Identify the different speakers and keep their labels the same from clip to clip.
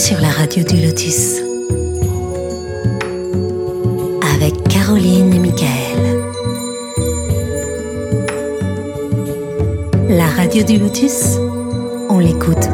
Speaker 1: sur la radio du Lotus. Avec Caroline et Michael. La radio du Lotus, on l'écoute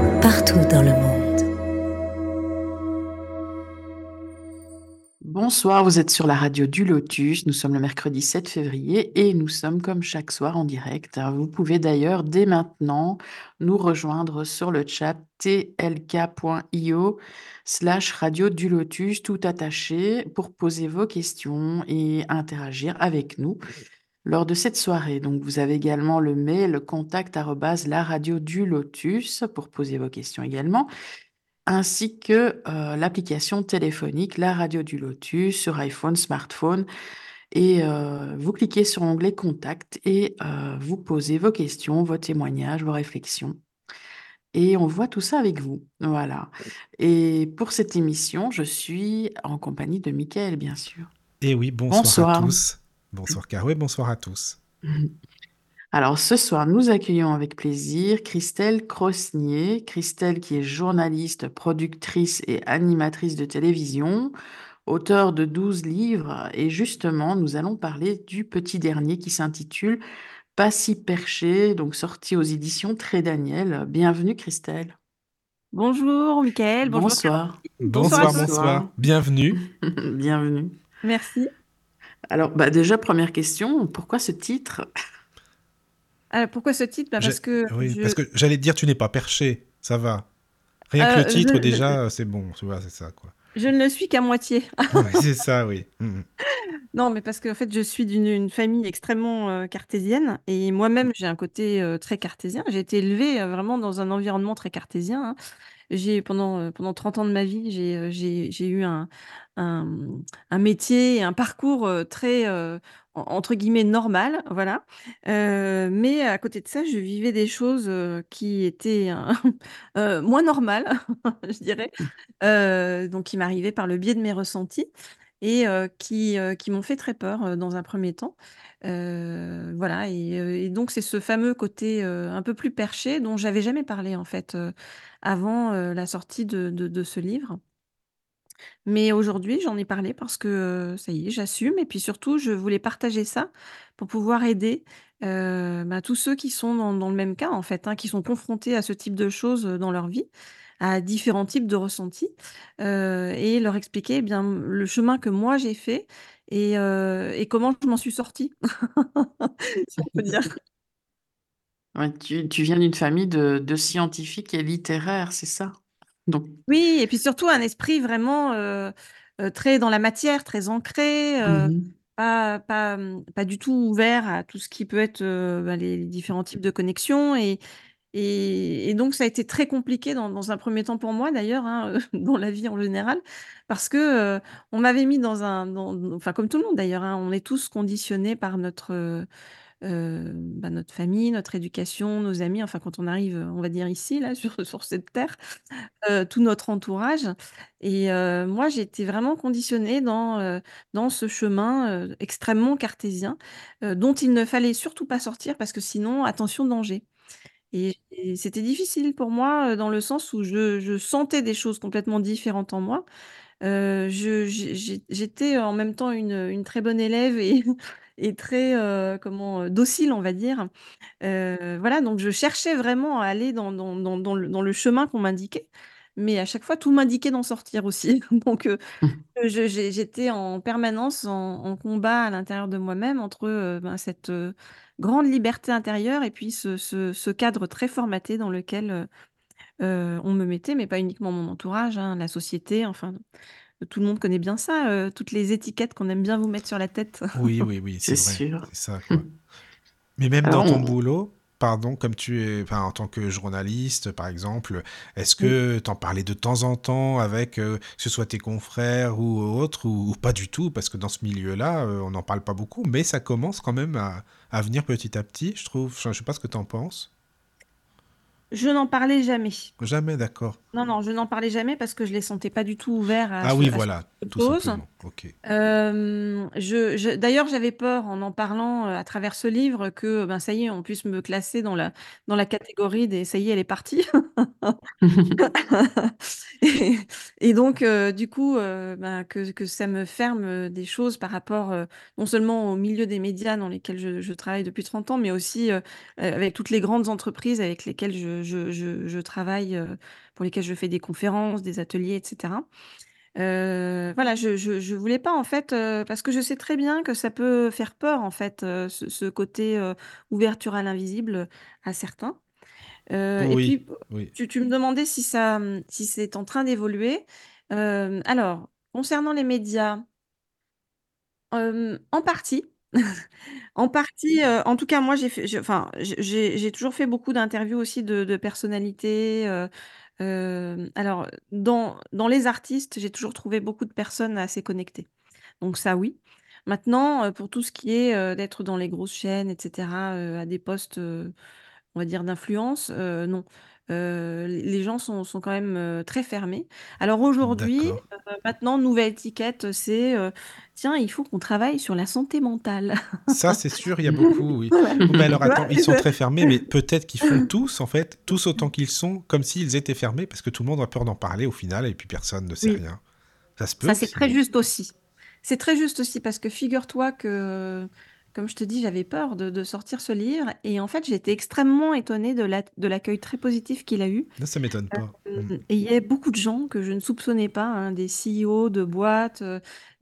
Speaker 2: Bonsoir, vous êtes sur la radio du Lotus. Nous sommes le mercredi 7 février et nous sommes comme chaque soir en direct. Vous pouvez d'ailleurs dès maintenant nous rejoindre sur le chat tlk.io slash radio du Lotus, tout attaché, pour poser vos questions et interagir avec nous lors de cette soirée. Donc vous avez également le mail contact la radio du Lotus pour poser vos questions également ainsi que euh, l'application téléphonique La Radio du Lotus sur iPhone, smartphone. Et euh, vous cliquez sur l'onglet Contact et euh, vous posez vos questions, vos témoignages, vos réflexions. Et on voit tout ça avec vous. Voilà. Et pour cette émission, je suis en compagnie de Mickaël, bien sûr.
Speaker 3: Et oui, bonsoir, à tous. Bonsoir Caro et bonsoir à tous.
Speaker 2: Alors ce soir, nous accueillons avec plaisir Christelle Crosnier. Christelle qui est journaliste, productrice et animatrice de télévision, auteure de 12 livres. Et justement, nous allons parler du petit dernier qui s'intitule Pas si perché, donc sorti aux éditions Très Daniel. Bienvenue Christelle.
Speaker 4: Bonjour Mickaël.
Speaker 2: Bonsoir.
Speaker 3: Bonsoir, bonsoir. Bienvenue.
Speaker 2: Bienvenue.
Speaker 4: Merci.
Speaker 2: Alors bah déjà, première question, pourquoi ce titre?
Speaker 4: Ah, pourquoi ce titre? Bah, Parce que.
Speaker 3: Oui, parce que j'allais te dire, tu n'es pas perché, ça va. Rien que le euh, titre, déjà, c'est bon, tu vois, c'est ça, quoi.
Speaker 4: Je ne le suis qu'à moitié.
Speaker 3: c'est ça, oui. Mm, mm.
Speaker 4: Non, mais parce qu'en fait, je suis d'une famille extrêmement euh, cartésienne et moi-même, j'ai un côté euh, très cartésien. J'ai été élevée vraiment dans un environnement très cartésien. Hein. J'ai pendant, pendant 30 ans de ma vie, j'ai eu un, un, un métier et un parcours très entre guillemets normal, voilà. mais à côté de ça, je vivais des choses qui étaient moins normales, je dirais, donc qui m'arrivaient par le biais de mes ressentis et qui, qui m'ont fait très peur dans un premier temps. voilà, et, donc c'est ce fameux côté un peu plus perché dont j'avais jamais parlé en fait avant la sortie de, de ce livre. Mais aujourd'hui, j'en ai parlé parce que, ça y est, j'assume et puis surtout, je voulais partager ça pour pouvoir aider, bah, tous ceux qui sont dans le même cas, en fait, hein, qui sont confrontés à ce type de choses, dans leur vie, à différents types de ressentis, et leur expliquer, eh bien, le chemin que moi j'ai fait et comment je m'en suis sortie,
Speaker 2: tu viens d'une famille de scientifiques et littéraires, c'est ça?
Speaker 4: Oui, et puis surtout un esprit vraiment euh, euh, très dans la matière, très ancré, euh, mmh pas, pas, mmh, pas, du tout ouvert à tout ce qui peut être bah, les, différents types de connexions. Et, et, donc, ça a été très compliqué dans, un premier temps pour moi, d'ailleurs, hein, dans la vie en général, parce que on m'avait mis dans un. enfin, comme tout le monde d'ailleurs, hein, on est tous conditionnés par notre bah, notre famille, notre éducation, nos amis, enfin quand on arrive, on va dire ici, là, sur, cette terre, tout notre entourage. Et moi, j'ai été vraiment conditionnée dans, dans ce chemin extrêmement cartésien, dont il ne fallait surtout pas sortir parce que sinon, attention, danger. Et, c'était difficile pour moi dans le sens où je, je sentais des choses complètement différentes en moi. j'étais en même temps une, une très bonne élève et, et très, comment, docile, on va dire. voilà, donc je cherchais vraiment à aller dans dans dans dans le dans le chemin qu'on m'indiquait, mais à chaque fois, tout m'indiquait d'en sortir aussi. Donc mmh. j'étais en permanence en combat à l'intérieur de moi-même entre, ben, cette, grande liberté intérieure et puis ce ce ce cadre très formaté dans lequel, on me mettait, mais pas uniquement mon entourage, hein, la société, enfin tout le monde connaît bien ça, euh, toutes les étiquettes qu'on aime bien vous mettre sur la tête.
Speaker 3: Oui, oui, oui, c'est sûr. C'est ça, Mais même dans ton boulot, pardon, comme tu es, enfin, en tant que journaliste, par exemple, est-ce que tu en parlais de temps en temps avec, euh, que ce soit tes confrères ou autres, ou, pas du tout, parce que dans ce milieu-là, euh, on n'en parle pas beaucoup, mais ça commence quand même à, à venir petit à petit, je trouve. Je ne sais pas ce que tu en penses.
Speaker 4: Je n'en parlais jamais.
Speaker 3: Jamais, d'accord.
Speaker 4: Non, non, je n'en parlais jamais parce que je les sentais pas du tout ouverts à
Speaker 3: Ah oui, voilà, tout simplement. Ok.
Speaker 4: Euh, je, d'ailleurs, j'avais peur en en parlant euh, à travers ce livre que, ben ça y est, on puisse me classer dans la, dans la catégorie des ça y est, elle est partie. Et donc du coup, ben, que que ça me ferme, des choses par rapport, non seulement au milieu des médias dans lesquels je je travaille depuis 30 ans, mais aussi, avec toutes les grandes entreprises avec lesquelles je je je je travaille, pour lesquelles je fais des conférences, des ateliers et cetera. voilà, je je je voulais pas en fait, parce que je sais très bien que ça peut faire peur en fait, ce ce côté, ouverture à l'invisible, à certains. et
Speaker 3: Oui,
Speaker 4: puis,
Speaker 3: oui.
Speaker 4: tu tu me demandais si ça, mmh, si c'est en train d'évoluer. Alors, concernant les médias en partie. En partie, heu, en tout cas moi j'ai enfin, toujours fait beaucoup d'interviews aussi de personnalités, heu, hem, alors dans dans les artistes, j'ai toujours trouvé beaucoup de personnes assez connectées. Donc ça oui. Maintenant, pour tout ce qui est, d'être dans les grosses chaînes et cetera, heu, à des postes, on va dire d'influence, non. Heu, les gens sont sont quand même, heu, très fermés. Alors aujourd'hui,
Speaker 3: D'accord.
Speaker 4: heu, maintenant nouvelle étiquette, c'est, «Tiens, il faut qu'on travaille sur la santé mentale».
Speaker 3: Ça, c'est sûr, il y a beaucoup, oui. Oh mais alors attends, ils sont très fermés, mais peut-être qu'ils font tous en fait, tous autant qu'ils sont, comme s'ils étaient fermés parce que tout le monde a peur d'en parler au final et puis personne ne sait
Speaker 4: Oui.
Speaker 3: rien. Ça se peut
Speaker 4: Ça, c'est très juste aussi. C'est très juste aussi parce que figure-toi que, comme je te dis, j'avais peur de de sortir ce livre et en fait, j'ai été extrêmement étonnée de l'ac de l'accueil très positif qu'il a eu.
Speaker 3: Non, ça m'étonne pas. Mmh.
Speaker 4: Hem, et il y avait beaucoup de gens que je ne soupçonnais pas, hein, des CEO de boîtes,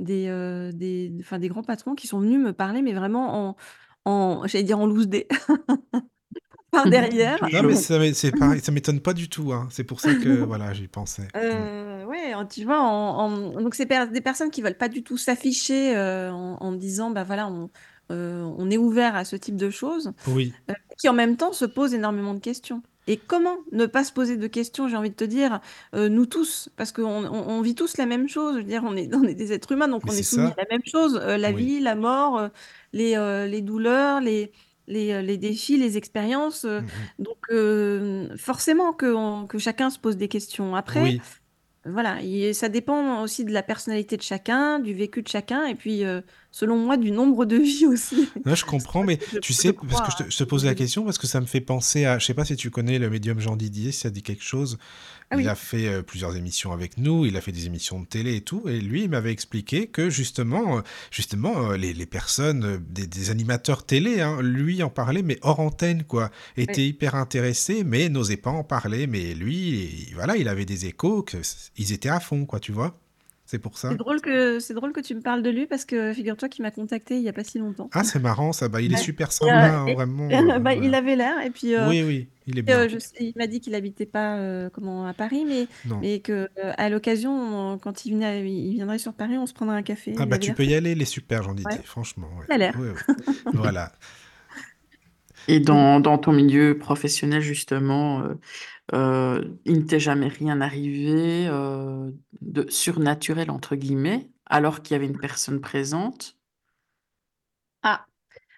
Speaker 4: des, heu, des enfin des grands patrons qui sont venus me parler, mais vraiment en en j'allais dire en loose day. Par derrière.
Speaker 3: Non, mais ça c'est pareil, ça m'étonne pas du tout, hein. C'est pour ça que voilà, j'y pensais. Mmh.
Speaker 4: Heu, ouais, tu vois, en en donc c'est des personnes qui veulent pas du tout s'afficher, en en disant: «Bah, voilà, on, on est ouvert à ce type de choses»,
Speaker 3: Oui.
Speaker 4: heu, qui en même temps se posent énormément de questions. Et comment ne pas se poser de questions, j'ai envie de te dire, heu, nous tous, parce qu'on on on vit tous la même chose. Je veux dire, on est on est des êtres humains, donc
Speaker 3: Mais
Speaker 4: on est soumis
Speaker 3: ça.
Speaker 4: à la même chose, la
Speaker 3: Oui.
Speaker 4: vie, la mort, les, douleurs, les les, heu, les défis, les expériences, heu,
Speaker 3: Mmh mh.
Speaker 4: donc forcément que chacun se pose des questions. Après,
Speaker 3: Oui.
Speaker 4: voilà, et ça dépend aussi de la personnalité de chacun, du vécu de chacun et puis, selon moi, du nombre de vies aussi.
Speaker 3: Ouais, je comprends, mais
Speaker 4: je
Speaker 3: tu sais, parce que je te je te
Speaker 4: ce
Speaker 3: pose la question parce que ça me fait penser à je sais pas si tu connais le médium Jean Didier, si ça dit quelque chose?
Speaker 4: Ah
Speaker 3: Il
Speaker 4: oui.
Speaker 3: a fait, heu, plusieurs émissions avec nous, il a fait des émissions de télé et tout et lui, il m'avait expliqué que justement, heu, justement, heu, les les personnes, des des animateurs télé, hein, lui en parlait, mais hors antenne quoi,
Speaker 4: Oui.
Speaker 3: étaient hyper intéressés, mais n'osaient pas en parler. Mais lui, voilà, il avait des échos que ils étaient à fond quoi, tu vois? C'est pour
Speaker 4: C'est
Speaker 3: ça.
Speaker 4: drôle que c'est drôle que tu me parles de lui parce que figure-toi qu'il m'a contactée il y a pas si longtemps.
Speaker 3: Ah, c'est marrant ça, bah, il est
Speaker 4: Ouais
Speaker 3: super sympa, hein,
Speaker 4: et
Speaker 3: vraiment, heu,
Speaker 4: bah, il avait l'air et puis, heu
Speaker 3: Oui, oui, il est
Speaker 4: et
Speaker 3: bien.
Speaker 4: heu, je sais il m'a dit qu'il habitait pas, comment, à Paris, mais
Speaker 3: Non.
Speaker 4: mais qu'à l'occasion, quand il venait il viendrait sur Paris, on se prendrait un café,
Speaker 3: Ah
Speaker 4: il
Speaker 3: bah,
Speaker 4: avait
Speaker 3: tu
Speaker 4: l'air
Speaker 3: peux y aller, il est super Jean
Speaker 4: Ouais.
Speaker 3: Franchement, ouais.
Speaker 4: Il a l'air.
Speaker 3: Oui, oui. Voilà.
Speaker 2: Et
Speaker 4: Donc
Speaker 2: dans dans ton milieu professionnel justement, heu, il ne t'est jamais rien arrivé, heu, de «surnaturel» entre guillemets, alors qu'il y avait une personne présente?
Speaker 4: Ah!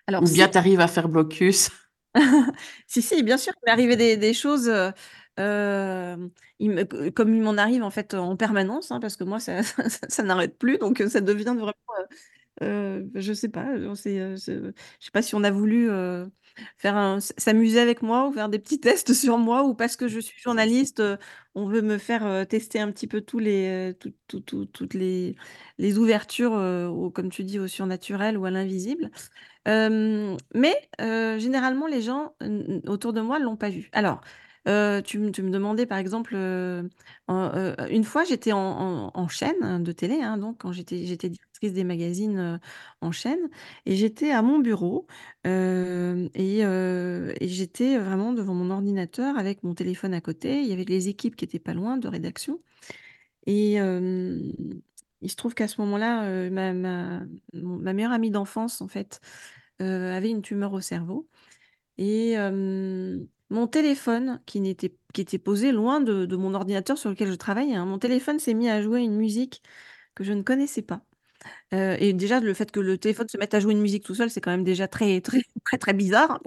Speaker 4: Alors
Speaker 2: Ou bien
Speaker 4: si.
Speaker 2: tu arrives à faire blocus?
Speaker 4: Si, si, bien sûr, il m'est arrivé des des choses, heu, hem, il me c comme il m'en arrive en fait en permanence, hein, parce que moi ça ça ça n'arrête plus, donc ça devient vraiment, heu heu, je sais pas, on s'est, heu, je je sais pas si on a voulu, heu, s'amuser avec moi ou faire des petits tests sur moi ou parce que je suis journaliste, heu, on veut me faire, heu, tester un petit peu tous les, heu, tout tout tout toutes les ouvertures, au comme tu dis, au surnaturel ou à l'invisible. Mais généralement les gens autour de moi l'ont pas vu. Alors, tu me demandais par exemple, une fois j'étais en chaîne de télé, hein, donc quand j'étais j'étais des magazines, en chaîne et j'étais à mon bureau, et j'étais vraiment devant mon ordinateur avec mon téléphone à côté. Il y avait les équipes qui étaient pas loin de rédaction et il se trouve qu'à ce moment-là, ma meilleure amie d'enfance en fait, avait une tumeur au cerveau et mon téléphone qui n'était qui était posé loin de de mon ordinateur sur lequel je travaille, hein, mon téléphone s'est mis à jouer une musique que je ne connaissais pas, heu et déjà le fait que le téléphone se mette à jouer une musique tout seul, c'est quand même déjà très, très, très, très bizarre.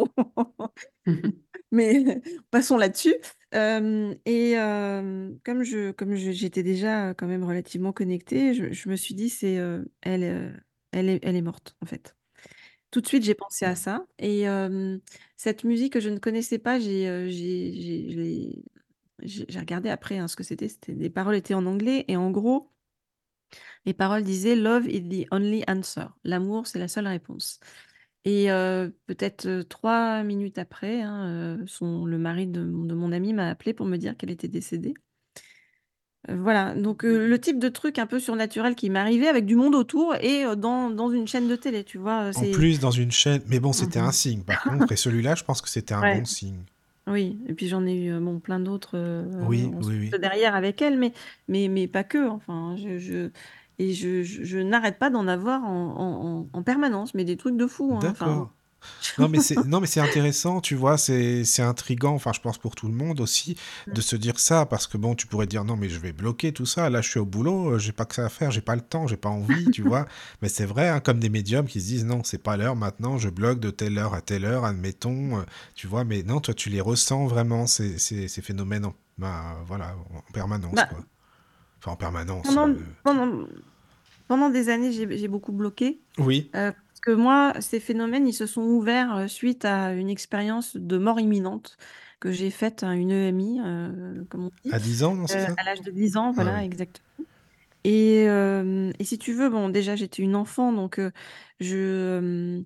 Speaker 2: Mmh mh.
Speaker 4: Mais passons là-dessus, hem et hem, comme je comme je j'étais déjà quand même relativement connectée, je je me suis dit: «C'est, heu, elle, heu, elle est elle est morte en fait». Tout de suite, j'ai pensé à ça et hem, cette musique que je ne connaissais pas, j'ai, heu, j'ai j'ai je l'ai j'ai regardé après, hein, ce que c'était. C'était les paroles étaient en anglais et en gros les paroles disaient: «Love is the only answer». L'amour, c'est la seule réponse et peut-être, 3 minutes après, hein, son le mari de mon de mon amie m'a appelé pour me dire qu'elle était décédée. Voilà, donc le type de truc un peu surnaturel qui m'arrivait avec du monde autour et dans dans une chaîne de télé, tu vois?
Speaker 3: En
Speaker 4: c'est
Speaker 3: plus, dans une chaîne mais bon, c'était un
Speaker 4: mmh
Speaker 3: signe par contre et celui-là, je pense que c'était un
Speaker 4: Ouais.
Speaker 3: bon signe.
Speaker 4: Oui et puis j'en ai eu, heu, bon plein d'autres, heu,
Speaker 3: Oui, oui,
Speaker 4: derrière avec elle, mais mais mais pas que, enfin, je je et je je je n'arrête pas d'en avoir en en en en permanence, mais des trucs de fou, hein, enfin
Speaker 3: D'accord. Non, mais c'est non, mais c'est intéressant, tu vois? C'est c'est intriguant, enfin, je pense pour tout le monde aussi,
Speaker 4: Mmh.
Speaker 3: de se dire ça parce que bon, tu pourrais dire: «Non, mais je vais bloquer tout ça. Là, je suis au boulot, heu, j'ai pas que ça à faire, j'ai pas le temps, j'ai pas envie», tu vois? Mais c'est vrai, hein, comme des médiums qui se disent: «Non, c'est pas l'heure maintenant, je bloque de telle heure à telle heure», admettons, heu, tu vois? Mais non, toi, tu les ressens vraiment ces ces ces phénomènes en bah, voilà, en permanence,
Speaker 4: Bah
Speaker 3: quoi. Enfin, en permanence,
Speaker 4: pendant
Speaker 3: heu
Speaker 4: pendant pendant des années, j'ai beaucoup bloqué,
Speaker 3: oui,
Speaker 4: parce que moi, ces phénomènes, ils se sont ouverts, heu, suite à une expérience de mort imminente que j'ai faite à une EMI, heu, comme on dit,
Speaker 3: à 10 ans, non, c'est
Speaker 4: heu,
Speaker 3: ça?
Speaker 4: à l'âge de 10 ans,
Speaker 3: Ah
Speaker 4: voilà,
Speaker 3: oui.
Speaker 4: exactement et hem et si tu veux, bon, déjà, j'étais une enfant donc heu, je, hem,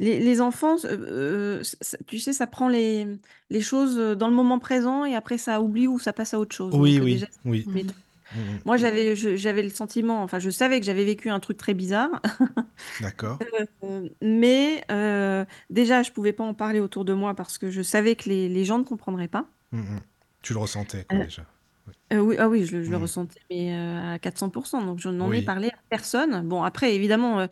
Speaker 4: les les enfants, s heu heu, ç ç tu sais, ça prend les les choses, heu, dans le moment présent et après ça oublie ou ça passe à autre chose
Speaker 3: Oui,
Speaker 4: donc heu, déjà,
Speaker 3: oui, oui.
Speaker 2: Mmh
Speaker 3: mh.
Speaker 4: moi, j'avais j'avais le sentiment, enfin, je savais que j'avais vécu un truc très bizarre,
Speaker 3: D'accord.
Speaker 4: heu, mais heu, déjà, je pouvais pas en parler autour de moi parce que je savais que les les gens ne comprendraient pas.
Speaker 3: Mmh mh. Tu le ressentais, quoi,
Speaker 4: Heu
Speaker 3: déjà? Oui.
Speaker 4: heu, oui, ah oui, je le je le ressentais, mais heu, à 400 donc je n'en ai parlé à personne. Bon, après, évidemment,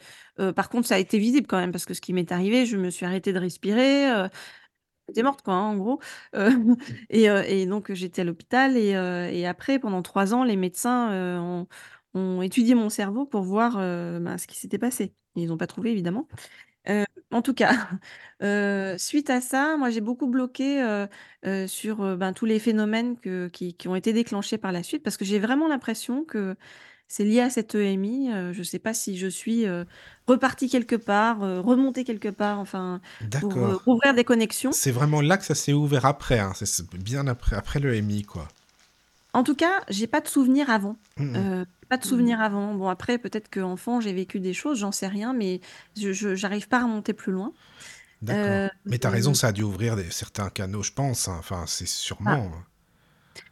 Speaker 4: par contre, ça a été visible quand même parce que ce qui m'est arrivé, je me suis arrêtée de respirer, j'étais morte, quoi, hein, en gros, heu et heu et donc j'étais à l'hôpital et après, pendant 3 ans, les médecins, ont ont étudié mon cerveau pour voir, ben, ce qui s'était passé. Ils ont pas trouvé, évidemment. En tout cas, suite à ça, moi, j'ai beaucoup bloqué, sur, ben, tous les phénomènes que qui qui ont été déclenchés par la suite parce que j'ai vraiment l'impression que c'est lié à cette EMI, heu, je sais pas si je suis, heu, repartie quelque part, heu, remontée quelque part, enfin, pour,
Speaker 3: D'accord.
Speaker 4: rouvrir des connexions.
Speaker 3: C'est vraiment là que ça s'est ouvert après, hein, c'est bien après après le MI, quoi.
Speaker 4: En tout cas, j'ai pas de souvenir avant,
Speaker 3: Mmh mh.
Speaker 4: heu, pas de
Speaker 2: Mmh.
Speaker 4: souvenir avant. Bon après peut-être qu'enfant j'ai vécu des choses, j'en sais rien, mais je j'arrive pas à remonter plus loin.
Speaker 3: D'accord. Mais tu as raison, ça a dû ouvrir des certains canaux, je pense, hein, enfin, c'est sûrement, hein.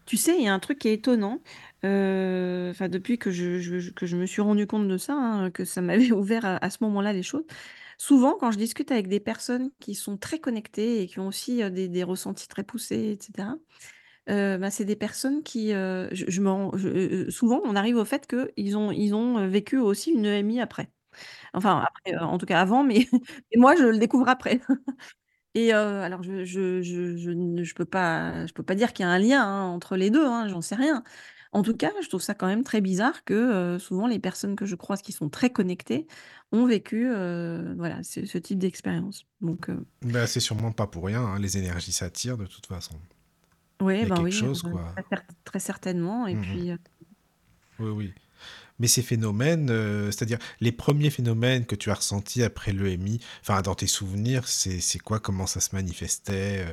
Speaker 4: Tu sais, il y a un truc qui est étonnant, enfin depuis que je me suis rendu compte de ça, hein, que ça m'avait ouvert à ce moment-là les choses. Souvent quand je discute avec des personnes qui sont très connectées et qui ont aussi, des ressentis très poussés et cetera, Heu, bah, c'est des personnes qui, heu, je souvent on arrive au fait qu'ils ont ils ont, vécu aussi une EMI après. Enfin en tout cas avant, mais moi je le découvre après et heu, alors je je je je ne je peux pas je peux pas dire qu'il y a un lien, hein, entre les 2, hein, j'en sais rien. En tout cas, je trouve ça quand même très bizarre que, heu, souvent les personnes que je croise qui sont très connectées ont vécu, heu, voilà, ce ce type d'expérience. Donc
Speaker 3: Bah, c'est sûrement pas pour rien, hein, les énergies s'attirent de toute façon.
Speaker 4: Ouais,
Speaker 3: quelque
Speaker 4: oui,
Speaker 3: chose, quoi.
Speaker 4: très cer très certainement et
Speaker 3: Mmh mh.
Speaker 4: puis,
Speaker 3: Oui, oui. Mais ces phénomènes, heu, c'est-à-dire les premiers phénomènes que tu as ressentis après l'EMI, enfin dans tes souvenirs, c'est c'est quoi? Comment ça se manifestait?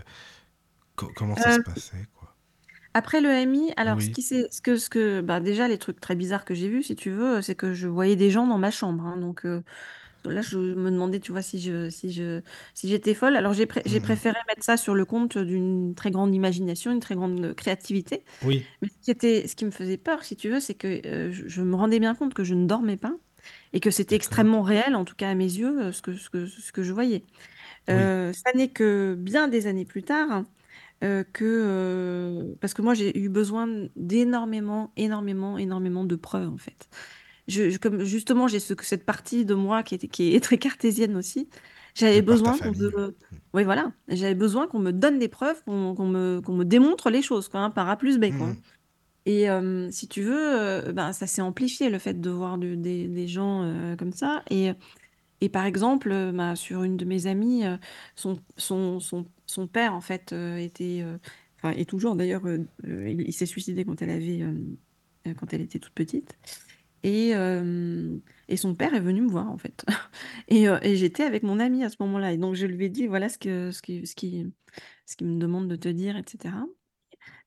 Speaker 3: Co comment ça se passait, quoi?
Speaker 4: Après l'EMI, alors ce qui s'est ce que ce que bah, déjà les trucs très bizarres que j'ai vus si tu veux, c'est que je voyais des gens dans ma chambre, hein, donc là je me demandais, tu vois, si je si je si j'étais folle. Alors j'ai pré j'ai
Speaker 3: Mmh mh.
Speaker 4: préféré mettre ça sur le compte d'une très grande imagination, une très grande, créativité.
Speaker 3: Oui.
Speaker 4: Mais ce qui était ce qui me faisait peur, si tu veux, c'est que, heu, je je me rendais bien compte que je ne dormais pas et que c'était extrêmement réel, en tout cas à mes yeux, heu, ce que ce que ce que je voyais.
Speaker 3: Oui.
Speaker 4: Heu, ça n'est que bien des années plus tard Heu, que, parce que moi j'ai eu besoin d'énormément, énormément, énormément de preuves, en fait. Je je comme justement j'ai ce cette partie de moi qui est très cartésienne aussi, j'avais besoin qu'on me
Speaker 3: ouais.
Speaker 4: oui voilà, j'avais besoin qu'on me donne des preuves, qu'on me qu'on me démontre les choses quoi, hein, par A plus B quoi, hein. Et hem, si tu veux, heu, ben, ça s'est amplifié le fait de voir de des des gens, heu, comme ça. Et et par exemple, bah, sur une de mes amies, son son son son père en fait, était, enfin est toujours d'ailleurs, il il s'est suicidé quand elle avait, quand elle était toute petite et hem et son père est venu me voir en fait. Et heu et j'étais avec mon amie à ce moment-là. Et donc je lui ai dit: «Voilà ce que ce qui ce qui ce qu'il me demande de te dire et cetera».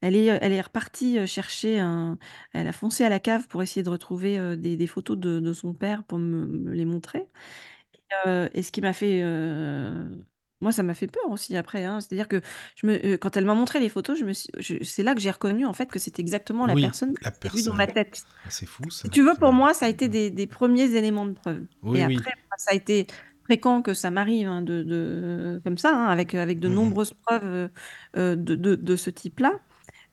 Speaker 4: Elle est, elle est repartie, chercher un elle a foncé à la cave pour essayer de retrouver, des photos de son père pour me les montrer. Et ce qui m'a fait, moi ça m'a fait peur aussi après, hein. C'est-à-dire que je me quand elle m'a montré les photos, je me suis je c'est là que j'ai reconnu en fait que c'était exactement la
Speaker 3: Oui,
Speaker 4: personne que
Speaker 3: la
Speaker 4: j'avais vue dans ma tête.
Speaker 3: Ah, c'est fou
Speaker 4: Si
Speaker 3: ça.
Speaker 4: tu veux, pour moi, ça a été
Speaker 3: Mmh.
Speaker 4: des des 1ers éléments de preuve et
Speaker 3: Oui,
Speaker 4: après, bah, ça a été fréquent que ça m'arrive, hein, de de comme ça, hein, avec, avec de
Speaker 3: Mmh mh.
Speaker 4: nombreuses preuves, heu heu, de de de ce type-là.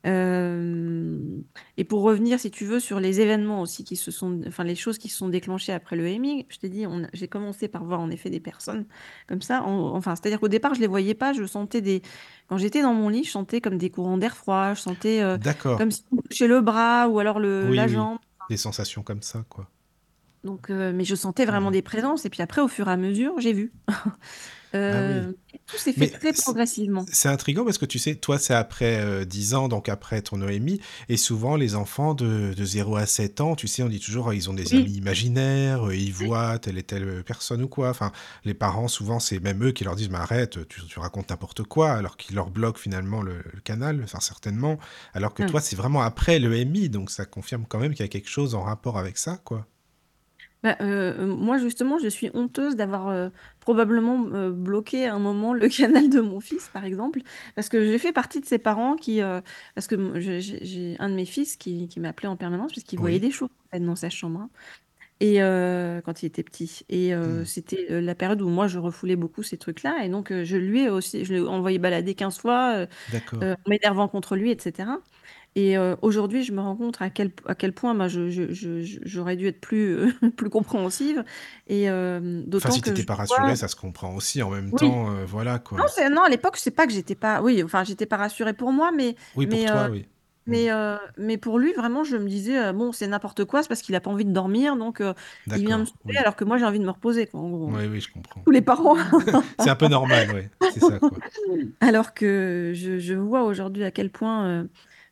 Speaker 4: Hem et pour revenir, si tu veux, sur les événements aussi qui se sont enfin les choses qui se sont déclenchées après le MI, je t'ai dit, j'ai commencé par voir en effet des personnes comme ça, en enfin, c'est-à-dire qu'au départ, je les voyais pas, je sentais des quand j'étais dans mon lit, je sentais comme des courants d'air froid, je sentais,
Speaker 3: D'accord.
Speaker 4: comme si on touchait le bras ou alors le
Speaker 3: Oui,
Speaker 4: la jambe,
Speaker 3: des sensations comme ça, quoi.
Speaker 4: donc heu, mais je sentais
Speaker 3: Mmh
Speaker 4: vraiment
Speaker 3: mh.
Speaker 4: des présences et puis après, au fur et à mesure, j'ai vu.
Speaker 3: Ah oui.
Speaker 4: Heu, tout s'est fait très progressivement.
Speaker 3: c'est intriguant parce que tu sais, toi, c'est après, heu, 10 ans, donc après ton EMI et souvent les enfants de de 0 à 7 ans, tu sais, on dit toujours: «Ils ont des amis imaginaires, ils
Speaker 4: Oui.
Speaker 3: voient telle et telle personne ou quoi». Enfin, les parents, souvent, c'est même eux qui leur disent: «Mais arrête, tu tu racontes n'importe quoi», alors qu'ils leur bloquent finalement le le canal, enfin certainement. Alors que
Speaker 4: Mmh.
Speaker 3: toi, c'est vraiment après l'EMI, donc ça confirme quand même qu'il y a quelque chose en rapport avec ça, quoi.
Speaker 4: Bah, heu, moi justement, je suis honteuse d'avoir, heu, probablement, heu, bloqué à un moment le canal de mon fils, par exemple. Parce que j'ai fait partie de ces parents qui, heu parce que m j'ai j'ai j'ai un de mes fils qui qui m'appelait en permanence puisqu'il voyait
Speaker 3: Oui.
Speaker 4: des choses en fait dans sa chambre, hein et heu, quand il était petit et heu,
Speaker 3: Mmh.
Speaker 4: c'était, heu, la période où moi je refoulais beaucoup ces trucs-là et donc heu, je lui ai aussi je l'ai envoyé balader 15 fois, heu
Speaker 3: D'accord.
Speaker 4: heu, en m'énervant contre lui et cetera et heu, aujourd'hui, je me rends compte à quel p à quel point, bah, je je je je j'aurais dû être plus, heu, plus compréhensive et hem,
Speaker 3: Enfin,
Speaker 4: d'autant
Speaker 3: si tu
Speaker 4: que
Speaker 3: étais
Speaker 4: je
Speaker 3: pas
Speaker 4: vois
Speaker 3: rassurée, ça se comprend aussi en même
Speaker 4: Oui.
Speaker 3: temps, heu, voilà,
Speaker 4: Non,
Speaker 3: quoi.
Speaker 4: c'est non, à l'époque, c'est pas que j'étais pas oui, enfin, j'étais pas rassurée pour moi, mais
Speaker 3: Oui, pour
Speaker 4: mais heu
Speaker 3: toi, oui. Mmh.
Speaker 4: mais heu, mais pour lui, vraiment, je me disais, heu: «Bon, c'est n'importe quoi, c'est parce qu'il a pas envie de dormir, donc heu, il vient me
Speaker 3: D'accord,
Speaker 4: saouler
Speaker 3: oui.
Speaker 4: alors que moi, j'ai envie de me reposer», quoi, en gros, hein.
Speaker 3: Oui, oui, je comprends.
Speaker 4: Tous les parents.
Speaker 3: C'est un peu normal, ouais, c'est ça, quoi.
Speaker 4: Alors que je je vois aujourd'hui à quel point, heu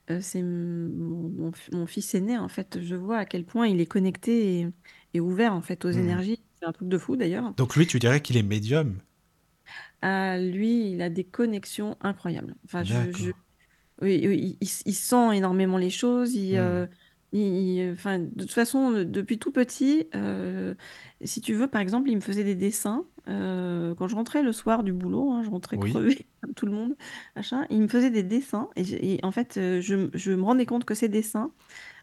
Speaker 4: heu, c'est mon mon f mon fils aîné, en fait, je vois à quel point il est connecté et et ouvert, en fait, aux
Speaker 3: Mmh mh.
Speaker 4: énergies. C'est un truc de fou d'ailleurs.
Speaker 3: Donc lui, tu dirais qu'il est médium?
Speaker 4: Ah, lui, il a des connexions incroyables. Enfin, je je
Speaker 3: D'accord.
Speaker 4: oui, oui, il il s il sent énormément les choses, il,
Speaker 3: Mmh.
Speaker 4: heu, il il enfin, de toute façon, heu, depuis tout petit, heu, si tu veux, par exemple, il me faisait des dessins, quand je rentrais le soir du boulot, hein, je rentrais
Speaker 3: Oui.
Speaker 4: crevée comme tout le monde, machin, il me faisait des dessins et j'ai et en fait, je m je me rendais compte que ces dessins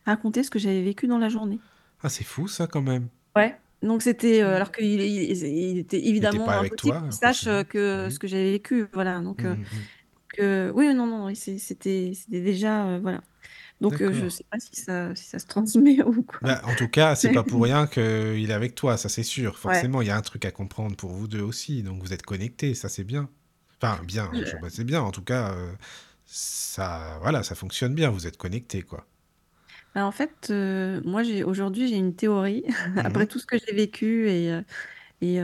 Speaker 4: racontaient ce que j'avais vécu dans la journée.
Speaker 3: Ah, c'est fou ça, quand même.
Speaker 4: Ouais, donc c'était,
Speaker 3: Mmh.
Speaker 4: alors qu'il il z il était
Speaker 3: Il était pas
Speaker 4: évidemment
Speaker 3: avec
Speaker 4: impossible
Speaker 3: toi,
Speaker 4: qu'il
Speaker 3: heu,
Speaker 4: sache,
Speaker 3: forcément.
Speaker 4: que ce
Speaker 3: oui.
Speaker 4: que j'avais vécu, voilà, donc
Speaker 3: Mmh mh, mmh.
Speaker 4: que oui, non, non, oui, c'est c'était c'était déjà, voilà, donc heu, je
Speaker 3: D'accord.
Speaker 4: sais pas si ça si ça se transmet ou quoi.
Speaker 3: Bah, en tout cas, c'est pas pour rien qu'il est avec toi, ça, c'est sûr. Forcément, il y a un truc à comprendre pour vous 2 aussi, donc vous êtes connectés, ça, c'est bien. Enfin, bien, je si c'est bien, en tout cas, heu, ça voilà, ça fonctionne bien, vous êtes connectés, quoi.
Speaker 4: Bah, en fait, heu, moi, aujourd'hui, j'ai une théorie après
Speaker 3: mh.
Speaker 4: tout ce que j'ai vécu et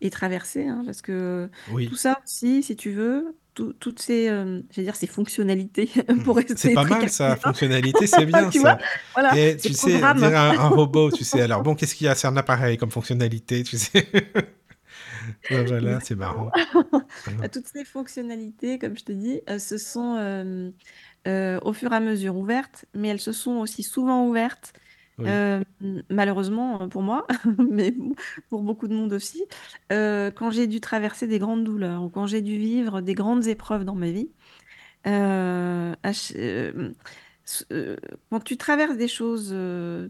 Speaker 4: et traversé, hein, parce que tout ça aussi, si tu veux, tout toutes ces, j'allais dire ces fonctionnalités
Speaker 3: Mmh.
Speaker 4: pour
Speaker 3: C'est
Speaker 4: rester
Speaker 3: pas
Speaker 4: très
Speaker 3: mal ça, fonctionnalité, c'est bien
Speaker 4: tu vois?
Speaker 3: ça
Speaker 4: Voilà,
Speaker 3: et
Speaker 4: ces
Speaker 3: tu sais, dirait un un robot, tu sais: «Alors bon, qu'est-ce qu'il y a? C'est un appareil comme fonctionnalité», tu sais? Voilà, c'est marrant.
Speaker 4: Toutes ces fonctionnalités, comme je te dis, elles se sont, hem, heu, au fur et à mesure ouvertes, mais elles se sont aussi souvent ouvertes, Malheureusement, heu, pour moi, mais pour beaucoup de monde aussi, quand j'ai dû traverser des grandes douleurs ou quand j'ai dû vivre des grandes épreuves dans ma vie, quand tu traverses des choses,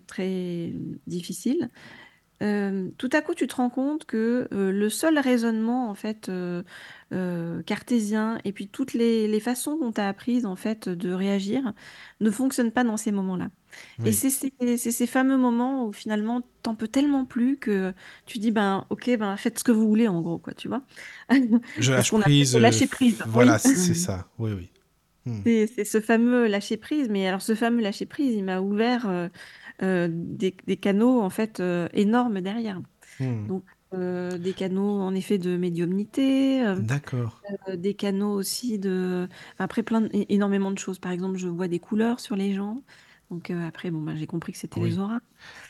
Speaker 4: très difficiles, tout à coup, tu te rends compte que, le seul raisonnement, en fait, cartésien et puis toutes les les façons qu'on t'a apprises, en fait, de réagir, ne fonctionnent pas dans ces moments-là et c'est ces fameux moments où finalement, tu en peux tellement plus que tu dis: «Ben, OK, ben, faites ce que vous voulez», en gros, quoi, tu vois?
Speaker 3: Je lâche prise, heu,
Speaker 4: lâcher prise,
Speaker 3: voilà,
Speaker 4: oui.
Speaker 3: c'est ça, oui, oui. Mmh.
Speaker 4: C'est ce fameux lâcher prise, mais alors ce fameux lâcher prise, il m'a ouvert, heu heu, des des canaux, en fait, énormes derrière,
Speaker 3: Mmh.
Speaker 4: donc des canaux, en effet, de médiumnité,
Speaker 3: D'accord.
Speaker 4: des canaux aussi de après plein énormément de choses. Par exemple, je vois des couleurs sur les gens, Donc après, bon, bah, j'ai compris que c'était les auras.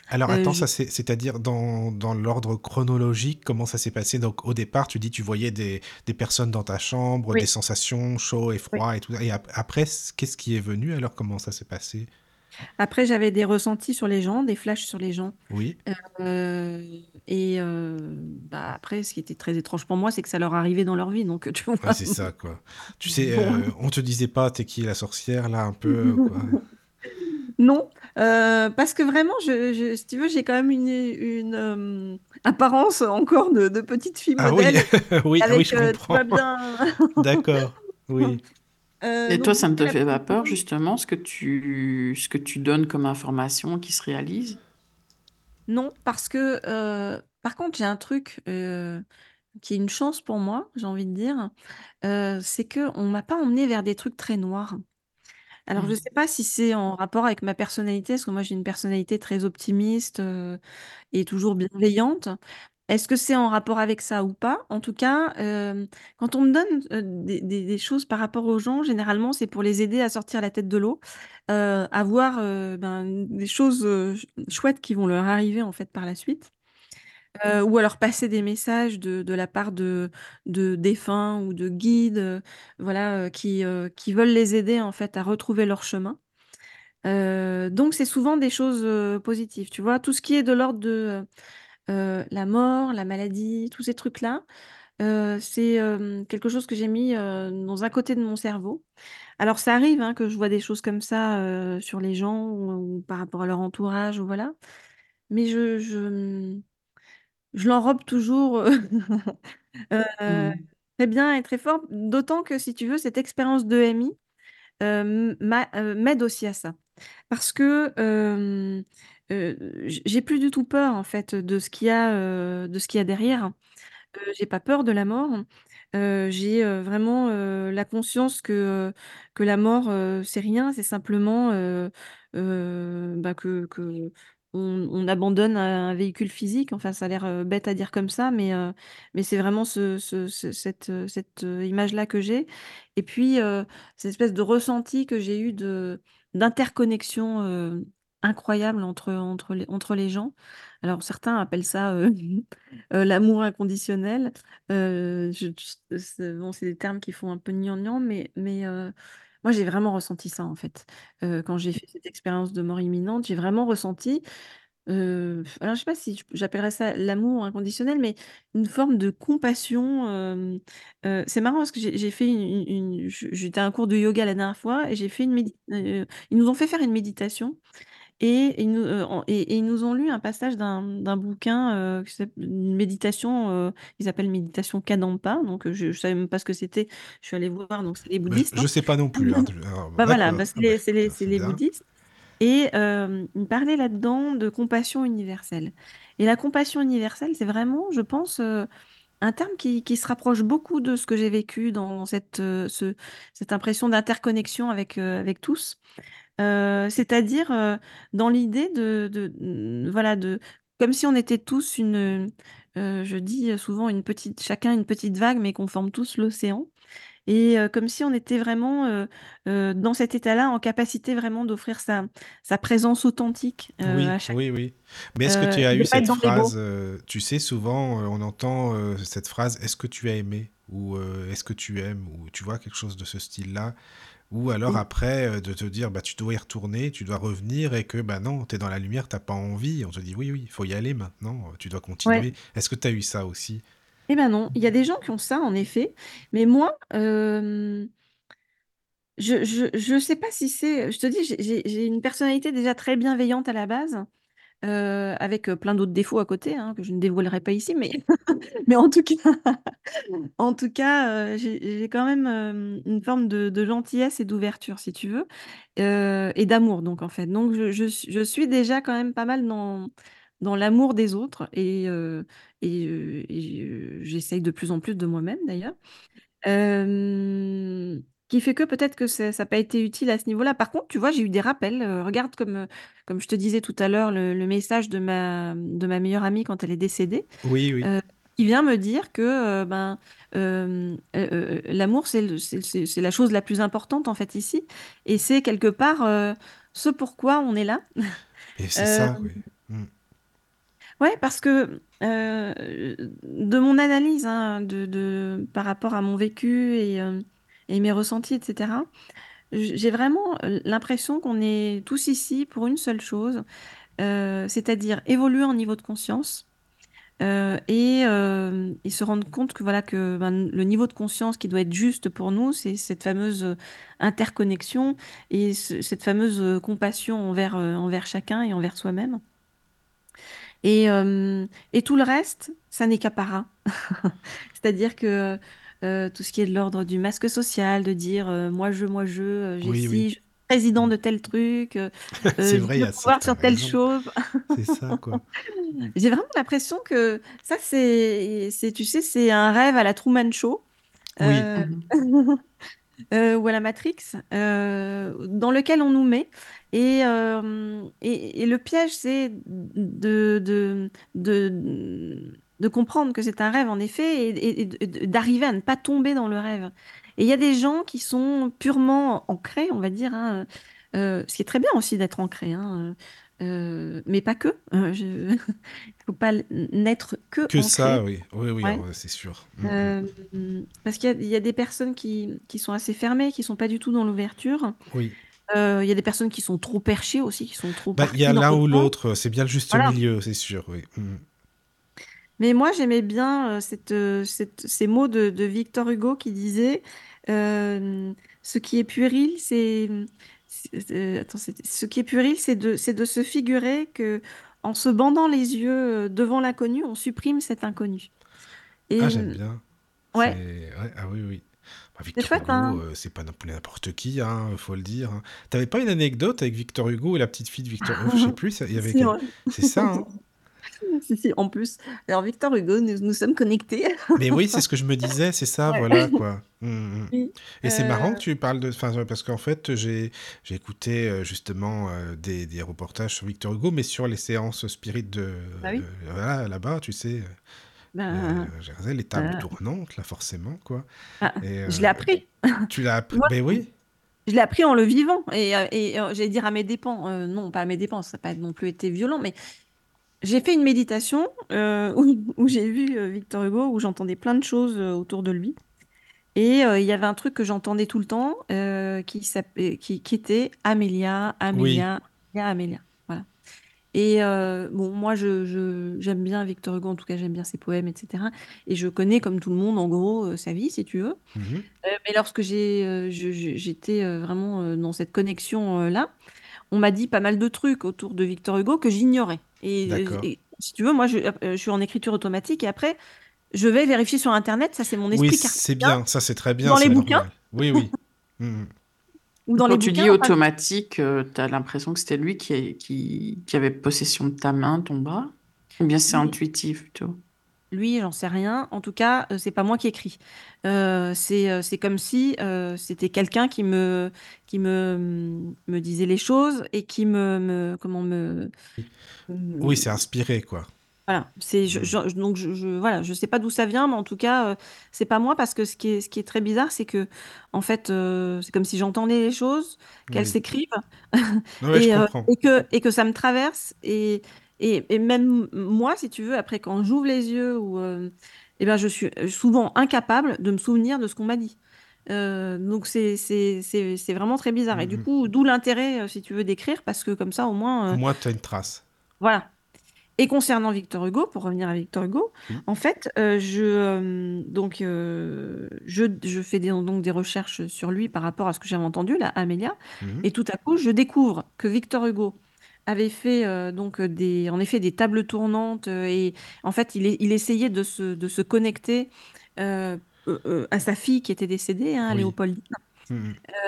Speaker 3: Alors attends, ça c'est, c'est-à-dire dans, dans l'ordre chronologique, comment ça s'est passé? Donc au départ, tu dis tu voyais des, des personnes dans ta chambre, des sensations chaud et froid et tout ça. Et après, qu'est-ce qui est venu? Alors? Comment ça s'est passé?
Speaker 4: Après, j'avais des ressentis sur les gens, des flashs sur les gens.
Speaker 3: Oui.
Speaker 4: Euh, et bah, après, ce qui était très étrange pour moi, c'est que ça leur arrivait dans leur vie. Donc, tu vois.
Speaker 3: c'est ça, quoi. Tu sais, on te disait pas, t'es qui la sorcière, là, un peu, quoi.
Speaker 4: Non, euh, parce que vraiment, je, si tu veux, j'ai quand même une, une apparence encore de, de, petite fille
Speaker 3: ah
Speaker 4: modèle.
Speaker 3: oui, oui, je euh, comprends.
Speaker 4: bien.
Speaker 3: D'accord, oui.
Speaker 2: Euh, Et toi, ça ne te fait pas peur, justement, ce que tu, ce que tu donnes comme information qui se réalise?
Speaker 4: Non, parce que, par contre, j'ai un truc qui est une chance pour moi, j'ai envie de dire, c'est qu'on ne m'a pas emmené vers des trucs très noirs. Alors, je ne mmh. sais pas si c'est en rapport avec ma personnalité, parce que moi, j'ai une personnalité très optimiste et toujours bienveillante. Est-ce que c'est en rapport avec ça ou pas? En tout cas, quand on me donne des, choses par rapport aux gens, généralement, c'est pour les aider à sortir la tête de l'eau, à voir ben, des choses chouettes qui vont leur arriver en fait par la suite. Euh, ou alors passer des messages de la part de de défunts ou de guides, voilà, qui, qui veulent les aider, en fait, à retrouver leur chemin. donc c'est souvent des choses, positives, tu vois? Tout ce qui est de l'ordre de, la mort, la maladie, tous ces trucs-là, c'est, quelque chose que j'ai mis, dans un côté de mon cerveau. Alors ça arrive, hein, que je vois des choses comme ça, sur les gens ou par rapport à leur entourage ou voilà, mais je je l'enrobe toujours, euh, euh,
Speaker 2: Mmh.
Speaker 4: très bien et très fort, d'autant que si tu veux, cette expérience d'EMI, heu, m'a m'aide aussi à ça. Parce que, j'ai plus du tout peur en fait de ce qu'il y a, de ce qu'il y a derrière. J'ai pas peur de la mort. J'ai, vraiment, la conscience que, que la mort, c'est rien, c'est simplement, bah, que que on abandonne un véhicule physique, enfin ça a l'air, bête à dire comme ça, mais mais c'est vraiment ce ce cette, cette, image-là que j'ai et puis, cette espèce de ressenti que j'ai eu de d'interconnexion, incroyable entre entre les entre les gens. Alors certains appellent ça, l'amour inconditionnel. Je c'est bon, c'est des termes qui font un peu gnangnan, mais mais moi j'ai vraiment ressenti ça en fait. Heu, quand j'ai fait cette expérience de mort imminente, j'ai vraiment ressenti, heu, alors je sais pas si j'appellerais ça l'amour inconditionnel, mais une forme de compassion, hem, heu, c'est marrant parce que j'ai j'ai fait une une j'étais à un cours de yoga la dernière fois et j'ai fait une médi ils nous ont fait faire une méditation et ils nous, heu, et ils nous ont lu un passage d'un d'un bouquin, qui s'appelle une méditation, heu, ils appellent méditation Kadampa, donc je ne savais même pas ce que c'était. Je suis allée voir, donc c'est les
Speaker 3: bah,
Speaker 4: bouddhistes,
Speaker 3: je
Speaker 4: hein.
Speaker 3: sais pas non plus, hein,
Speaker 4: Bah, voilà, bah,
Speaker 3: ah
Speaker 4: c'est
Speaker 3: bah,
Speaker 4: les c'est les c'est les bouddhistes. Et hem, ils parlaient là-dedans de compassion universelle. Et la compassion universelle, c'est vraiment, je pense, un terme qui qui se rapproche beaucoup de ce que j'ai vécu dans cette, ce cette impression d'interconnexion avec, avec tous. C'est-à-dire, dans l'idée de de, mmh, voilà, de comme si on était tous une, je dis souvent une petite chacun une petite vague, mais qu'on forme tous l'océan et comme si on était vraiment, dans cet état-là, en capacité vraiment d'offrir sa sa présence authentique,
Speaker 3: Oui,
Speaker 4: à chaque
Speaker 3: oui, oui. Mais est-ce que tu as eu cette phrase, tu sais, souvent, on entend, cette phrase: «Est-ce que tu as aimé?» ou «Est-ce que tu aimes?» ou tu vois, quelque chose de ce style-là? Ou alors après, de te dire: «Bah, tu dois y retourner, tu dois revenir» et que, bah, non, tu es dans la lumière, tu as pas envie. On te dit: «Oui, oui, il faut y aller maintenant, tu dois
Speaker 4: Ouais.
Speaker 3: continuer». Est-ce que tu as eu ça aussi?
Speaker 4: Eh ben non, il y a des gens qui ont ça en effet, mais moi, je je je sais pas si c'est, je te dis, j'ai une personnalité déjà très bienveillante à la base, heu, avec, plein d'autres défauts à côté, hein, que je ne dévoilerai pas ici, mais mais en tout cas en tout cas, heu, j'ai quand même, une forme de de gentillesse et d'ouverture si tu veux, et d'amour donc en fait. Donc je je suis je suis déjà quand même pas mal dans dans l'amour des autres et et j'essaye de plus en plus de moi-même d'ailleurs. Hem, qui fait que peut-être que ça ça a pas été utile à ce niveau-là. Par contre, tu vois, j'ai eu des rappels, heu, regarde comme, heu, comme je te disais tout à l'heure, le le message de ma de ma meilleure amie quand elle est décédée,
Speaker 3: Oui, oui.
Speaker 4: heu, qui vient me dire que, heu, ben, hem, heu heu, l'amour c'est le c'est c'est c'est la chose la plus importante en fait ici et c'est quelque part, heu ce pourquoi on est là.
Speaker 3: Et c'est ça, oui. Mmh.
Speaker 4: Ouais, parce que de mon analyse hein, de, par rapport à mon vécu et, et mes ressentis, etc., j'ai vraiment l'impression qu'on est tous ici pour une seule chose, c'est-à-dire évoluer en niveau de conscience et, se rendre compte que voilà que ben, le niveau de conscience qui doit être juste pour nous, c'est cette fameuse interconnexion et cette fameuse compassion envers, envers chacun et envers soi-même. Et, et tout le reste, ça n'est qu'apparat. C'est-à-dire que tout ce qui est de l'ordre du masque social, de dire moi je, moi je, j'ai si, je suis président de tel truc,
Speaker 3: c'est vrai, il y a
Speaker 4: pouvoir sur telle chose.
Speaker 3: c'est ça, quoi.
Speaker 4: J'ai vraiment l'impression que ça, c'est, c'est, tu sais, c'est un rêve à la Truman Show.
Speaker 3: Oui.
Speaker 4: Mmh ou à la Matrix, dans lequel on nous met. Et, et, le piège, c'est de, de, de, de, comprendre que c'est un rêve, en effet, et, d'arriver à ne pas tomber dans le rêve. Et il y a des gens qui sont purement ancrés, on va dire, hein, ce qui est très bien aussi d'être ancré, hein, mais pas que. Il ne faut pas n'être que.
Speaker 3: Que ça, oui, oui, oui, c'est sûr.
Speaker 4: Mmh, mmh. parce qu'il y, y, a des personnes qui, qui, sont assez fermées, qui ne sont pas du tout dans l'ouverture.
Speaker 3: Oui.
Speaker 4: Euh, il y a des personnes qui sont trop perchées aussi, qui sont trop
Speaker 3: bah, Il y a l'un ou l'autre, c'est bien le juste milieu, c'est sûr, oui.
Speaker 4: Mais moi, j'aimais bien euh, cette, euh, cette, ces mots de, de, Victor Hugo qui disait Ce qui est puéril, c'est. Attends, ce qui est puéril, c'est de, de se figurer que en se bandant les yeux devant l'inconnu, on supprime cet inconnu.
Speaker 3: Et, ah, j'aime bien.
Speaker 4: Ouais.
Speaker 3: ouais. Ah oui, oui. Bah,
Speaker 4: Victor Hugo, hein.
Speaker 3: euh, c'est pas n'importe qui, hein, faut le dire. Hein. T'avais pas une anecdote avec Victor Hugo et la petite fille de Victor Hugo? Je sais plus, il y avait. C'est ça. Hein?
Speaker 4: si, si, en plus. Alors, Victor Hugo, nous, nous sommes connectés.
Speaker 3: Mais oui, c'est ce que je me disais, c'est ça, voilà, quoi. Mmh, mmh. Et c'est marrant que tu parles de... Enfin, parce qu'en fait, j'ai écouté euh, justement euh, des, des, reportages sur Victor Hugo, mais sur les séances spirit de...
Speaker 4: Bah oui.
Speaker 3: voilà, là-bas, tu sais.
Speaker 4: Ben,
Speaker 3: euh, les tables tournantes, là, forcément, quoi.
Speaker 4: Ah, je l'ai appris.
Speaker 3: Tu l'as appris Ben oui.
Speaker 4: Je l'ai appris en le vivant. Et, et j'allais dire à mes dépens. non, pas à mes dépens, ça n'a pas non plus été violent, mais j'ai fait une méditation euh, où, j'ai vu euh, Victor Hugo, où j'entendais plein de choses euh, autour de lui. Et il y avait un truc que j'entendais tout le temps qui, qui, qui, était Amélia, Amélia, Amélia, Voilà. Et bon, moi, je, j'aime bien Victor Hugo, en tout cas, j'aime bien ses poèmes, etc. Et je connais, comme tout le monde, en gros, sa vie, si tu veux. Mmh mais lorsque j'ai, j'étais vraiment dans cette connexion-là, on m'a dit pas mal de trucs autour de Victor Hugo que j'ignorais. Et, si tu veux, moi, je, euh, je, suis en écriture automatique et après, je vais vérifier sur Internet. Ça, c'est mon esprit
Speaker 3: Oui, c'est bien. Ça, c'est très bien.
Speaker 4: Dans les bouquins.
Speaker 3: Oui, oui.
Speaker 4: Ou dans
Speaker 2: Quand
Speaker 4: les
Speaker 2: tu
Speaker 4: bouquins,
Speaker 2: dis automatique, euh, tu as l'impression que c'était lui qui, qui, qui, avait possession de ta main, ton bras? Ou bien c'est intuitif plutôt
Speaker 4: lui, j'en sais rien. En tout cas, euh, c'est pas moi qui écris. Euh, c'est c'est comme si c'était quelqu'un qui me qui me me disait les choses et qui me, me comment me
Speaker 3: oui, c'est inspiré, quoi.
Speaker 4: Voilà, c'est je, mmh. donc je, je, voilà, je sais pas d'où ça vient, mais en tout cas, euh, c'est pas moi parce que ce qui est, ce qui est très bizarre, c'est que en fait, euh, c'est comme si j'entendais les choses, qu'elles s'écrivent,
Speaker 3: et, euh,
Speaker 4: et, que et que ça me traverse et, et, et même moi, si tu veux, après quand j'ouvre les yeux ou eh ben je suis souvent incapable de me souvenir de ce qu'on m'a dit. donc c'est c'est c'est vraiment très bizarre. Et du mmh coup, d'où l'intérêt, si tu veux, d'écrire, parce que comme ça, au moins.
Speaker 3: Au moins, tu as une trace.
Speaker 4: Voilà. Et concernant Victor Hugo, pour revenir à Victor Hugo, mmh. en fait, euh, je, euh, donc, euh, je, je, fais des, donc des recherches sur lui par rapport à ce que j'avais entendu, là, Amélia, mmh. et tout à coup, je découvre que Victor Hugo avait fait donc des, en effet des tables tournantes et en fait, il, il essayait de se, de se connecter à sa fille qui était décédée, hein, Léopoldine. Mmh.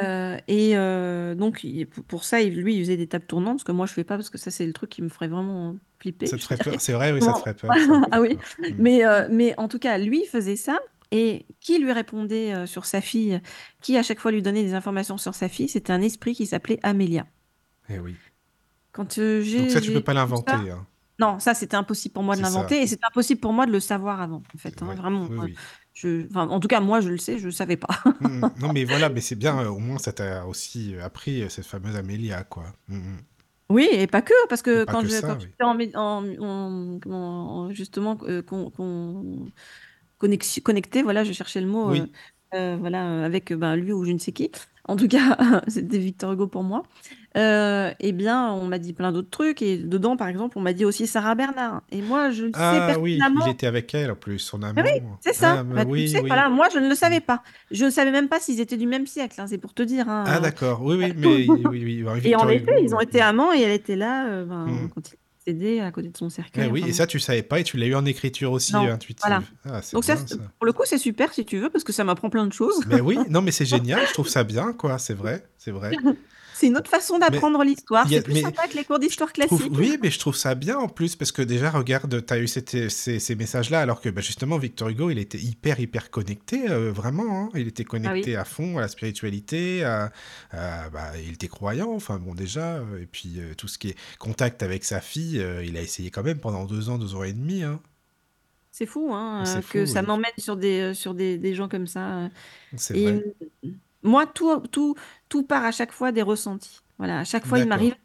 Speaker 4: Euh, et euh, donc, pour ça, lui, il faisait des tables tournantes, ce que moi, je fais pas, parce que ça, c'est le truc qui me ferait vraiment flipper.
Speaker 3: Ça te ferait peur, c'est vrai, oui, ça te ferait peur.
Speaker 4: ah oui, mmh. mais, euh, mais en tout cas, lui, faisait ça. Et qui lui répondait sur sa fille, qui à chaque fois lui donnait des informations sur sa fille, c'était un esprit qui s'appelait Amélia.
Speaker 3: Eh oui.
Speaker 4: Quand j'ai,
Speaker 3: donc ça, tu peux pas l'inventer. Hein.
Speaker 4: Non, ça, c'était impossible pour moi de l'inventer, et c'est impossible pour moi de le savoir avant, en fait. Hein, vraiment.
Speaker 3: Oui, oui
Speaker 4: Je, enfin, en tout cas, moi, je le sais, je ne savais pas.
Speaker 3: Mmh, non, mais voilà, mais c'est bien, au moins ça t'a aussi appris cette fameuse Amélia, quoi. Mmh,
Speaker 4: oui, et pas que, parce que quand je, quand en, en, justement connecté, voilà, je cherchais le mot, voilà, avec ben, lui ou je ne sais qui. En tout cas, c'était Victor Hugo pour moi. Euh, eh bien, on m'a dit plein d'autres trucs. Et dedans, par exemple, on m'a dit aussi Sarah Bernard. Et moi, je le sais
Speaker 3: Ah oui, il était avec elle en plus, son
Speaker 4: oui, c'est ça.
Speaker 3: Ah,
Speaker 4: bah, tu sais, voilà, moi, je ne le savais pas. Je ne savais même pas s'ils étaient du même siècle. hein, c'est pour te dire. hein,
Speaker 3: Ah d'accord, oui, oui, mais oui, oui,
Speaker 4: Et en effet, ils ont été amants et elle était là euh, ben, hmm. quand il à côté de son cercueil.
Speaker 3: Eh oui, et ça, tu savais pas et tu l'as eu en écriture aussi intuitive.
Speaker 4: voilà. Ah, Donc ça, pour le coup, c'est super si tu veux, parce que ça m'apprend plein de choses.
Speaker 3: Mais oui, non, mais c'est génial, je trouve ça bien, quoi, c'est vrai, c'est vrai.
Speaker 4: C'est une autre façon d'apprendre l'histoire. C'est plus sympa que les cours d'histoire classique.
Speaker 3: oui, mais je trouve ça bien en plus parce que déjà, regarde, tu as eu ces, messages-là alors que bah, justement, Victor Hugo, il était hyper, hyper connecté, euh, vraiment. Hein. Il était connecté ah à fond à la spiritualité, à, bah, il était croyant, enfin bon, déjà. Euh, et puis euh, tout ce qui est contact avec sa fille, il a essayé quand même pendant deux ans, deux ans et demi. Hein.
Speaker 4: C'est fou, hein, que ça m'emmène sur, des, sur des, des, gens comme ça.
Speaker 3: C'est vrai.
Speaker 4: Moi, tout, tout, tout part à chaque fois des ressentis. Voilà, à chaque fois, il m'arrive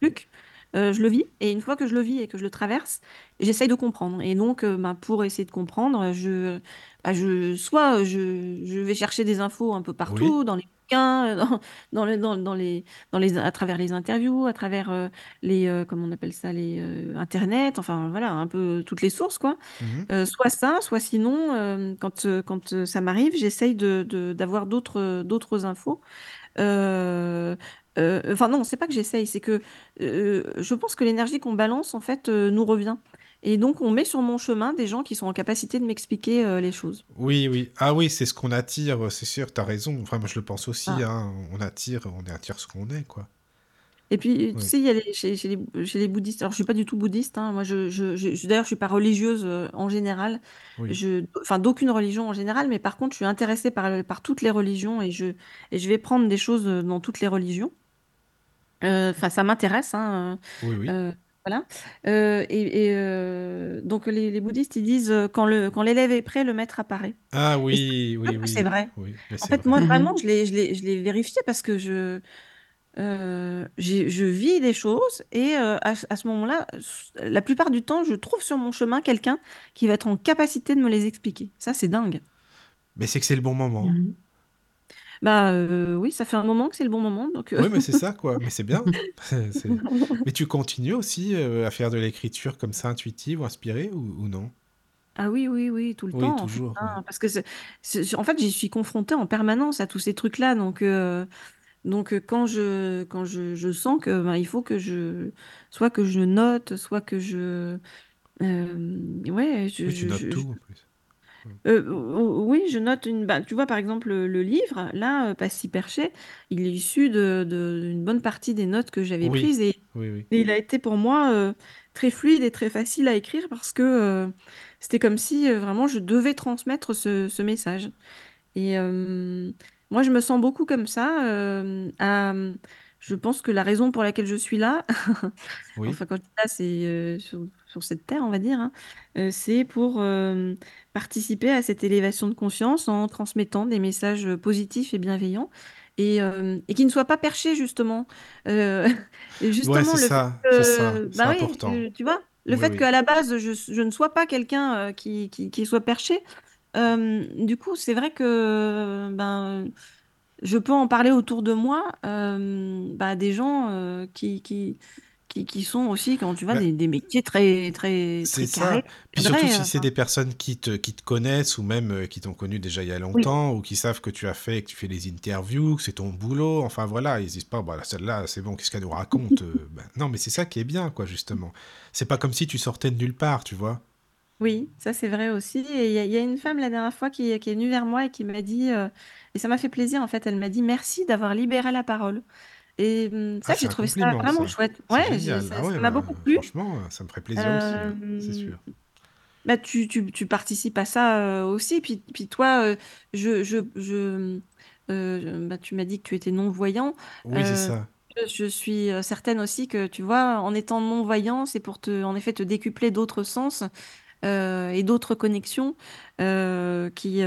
Speaker 4: truc, euh, je le vis, et une fois que je le vis et que je le traverse, j'essaye de comprendre. Et donc, euh, bah, pour essayer de comprendre, je, bah, je, soit je, je vais chercher des infos un peu partout, dans les bouquins, dans, dans, le- dans, dans les, dans les, à travers les interviews, à travers euh, les, comment on appelle ça, les Internet, enfin voilà, un peu toutes les sources, quoi. Mmh soit ça, soit sinon, quand, quand ça m'arrive, j'essaye de, de- d'avoir d'autres, d'autres infos. Euh, euh, enfin non, c'est pas que j'essaye, c'est que euh, je pense que l'énergie qu'on balance, en fait, nous revient. Et donc, on met sur mon chemin des gens qui sont en capacité de m'expliquer les choses.
Speaker 3: Oui, oui. Ah oui, c'est ce qu'on attire, c'est sûr, tu as raison. Enfin, moi, je le pense aussi. Ah. Hein. On attire, on attire ce qu'on est, quoi.
Speaker 4: Et puis, tu sais, il y a les, chez, chez les, chez les bouddhistes, alors je suis pas du tout bouddhiste, hein, moi, je, je, je, d'ailleurs, je suis pas religieuse en général, je, enfin, d'aucune religion en général, mais par contre, je suis intéressée par, par toutes les religions et je, et je vais prendre des choses dans toutes les religions. Enfin, ça m'intéresse, hein,
Speaker 3: Oui, oui.
Speaker 4: Voilà. et et donc, les, les bouddhistes, ils disent quand le, quand l'élève est prêt, le maître apparaît.
Speaker 3: Ah oui, oui, oui.
Speaker 4: c'est vrai.
Speaker 3: Oui,
Speaker 4: En fait, moi, vraiment, je l'ai, je l'ai, je l'ai vérifié parce que je, euh, je vis des choses et euh, à, ce moment-là, la plupart du temps, je trouve sur mon chemin quelqu'un qui va être en capacité de me les expliquer. Ça, c'est dingue.
Speaker 3: Mais c'est que c'est le bon moment.
Speaker 4: Mmh. Bah euh, oui, ça fait un moment que c'est le bon moment. Donc,
Speaker 3: Oui, mais c'est ça, quoi. Mais c'est bien. Mais tu continues aussi à faire de l'écriture comme ça, intuitive ou inspirée, ou, non?
Speaker 4: Ah oui, oui, oui, tout le
Speaker 3: Oui,
Speaker 4: temps.
Speaker 3: toujours.
Speaker 4: Hein, parce que en fait, j'y suis confrontée en permanence à tous ces trucs-là. Donc, donc, quand je, quand je, je sens que ben, il faut que je, soit que je note, soit que je, ouais, je,
Speaker 3: tu notes tout en plus.
Speaker 4: Oui, je note une. Bah, tu vois, par exemple, le, livre, là, Pas si perché, il est issu de, d'une bonne partie des notes que j'avais
Speaker 3: Oui,
Speaker 4: prises et,
Speaker 3: oui, oui.
Speaker 4: il a été pour moi très fluide et très facile à écrire parce que c'était comme si vraiment je devais transmettre ce, ce message. Et, moi, je me sens beaucoup comme ça. euh, à- je pense que la raison pour laquelle je suis là,
Speaker 3: Oui.
Speaker 4: enfin quand je dis là, c'est euh, sur, sur cette terre, on va dire, hein, euh, c'est pour euh, participer à cette élévation de conscience en transmettant des messages positifs et bienveillants et, euh, et qui ne soient pas perchés justement. Euh, et
Speaker 3: Ouais,
Speaker 4: justement,
Speaker 3: c'est
Speaker 4: le fait
Speaker 3: ça, c'est ça,
Speaker 4: que,
Speaker 3: c'est
Speaker 4: bah oui,
Speaker 3: important.
Speaker 4: tu, tu vois, le
Speaker 3: Oui,
Speaker 4: fait
Speaker 3: oui.
Speaker 4: qu'à la base, je, je ne sois pas quelqu'un euh, qui, qui, qui soit perché, euh, du coup, c'est vrai que ben, je peux en parler autour de moi, euh, bah, des gens euh, qui, qui, qui, qui sont aussi, quand tu vois,
Speaker 3: Bah,
Speaker 4: des, des métiers très, très,
Speaker 3: c'est
Speaker 4: carrés,
Speaker 3: ça. Puis surtout si c'est
Speaker 4: enfin.
Speaker 3: des personnes qui te, qui te connaissent ou même euh, qui t'ont connu déjà il y a
Speaker 4: Oui,
Speaker 3: longtemps ou qui savent que tu as fait, que tu fais des interviews, que c'est ton boulot. Enfin voilà, ils disent pas, bah, celle-là, c'est bon, qu'est-ce qu'elle nous raconte? Euh, ben, non, mais c'est ça qui est bien, quoi, justement. C'est pas comme si tu sortais de nulle part, tu vois.
Speaker 4: Oui, ça c'est vrai aussi. Et il y, a il y a une femme la dernière fois qui, qui est venue vers moi et qui m'a dit, euh, et ça m'a fait plaisir en fait, elle m'a dit merci d'avoir libéré la parole. Et hum,
Speaker 3: Ah,
Speaker 4: ça,
Speaker 3: c'est
Speaker 4: j'ai
Speaker 3: un
Speaker 4: trouvé ça
Speaker 3: compliment,
Speaker 4: vraiment
Speaker 3: ça.
Speaker 4: chouette.
Speaker 3: C'est
Speaker 4: Ouais, j'ai-
Speaker 3: génial.
Speaker 4: ça
Speaker 3: Ah
Speaker 4: ça m'a
Speaker 3: bah,
Speaker 4: beaucoup plu.
Speaker 3: franchement, ça me ferait plaisir aussi, hein, c'est
Speaker 4: Euh,
Speaker 3: sûr.
Speaker 4: Bah, tu, tu, tu participes à ça euh, aussi. Puis, puis toi, je, je, je, bah, tu m'as dit que tu étais non-voyant.
Speaker 3: Oui, c'est ça.
Speaker 4: je, je suis certaine aussi que, tu vois, en étant non-voyant, c'est pour te, en effet, te décupler d'autres sens. Et d'autres connexions qui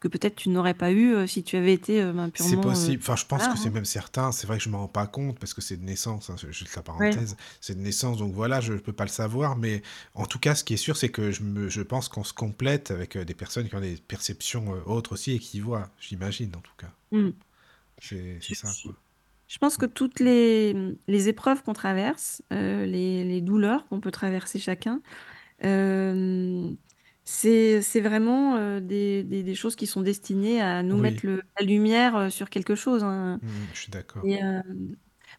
Speaker 4: que peut-être tu n'aurais pas eu euh, si tu avais été euh, ben,
Speaker 3: C'est euh, possible. Enfin, je pense que c'est hein. même certain. C'est vrai que je ne m'en rends pas compte parce que c'est de naissance, hein, juste la parenthèse. C'est de naissance, donc voilà, je ne peux pas le savoir. Mais en tout cas, ce qui est sûr, c'est que je, me, je pense qu'on se complète avec des personnes qui ont des perceptions autres aussi et qui voient, j'imagine en tout cas. Mmh. C'est ça. Quoi.
Speaker 4: Je pense que toutes les, les épreuves qu'on traverse, les, les, douleurs qu'on peut traverser chacun, c'est c'est vraiment, euh, des des des choses qui sont destinées à nous mettre le la lumière, euh, sur quelque chose, hein.
Speaker 3: Mmh je suis d'accord.
Speaker 4: Et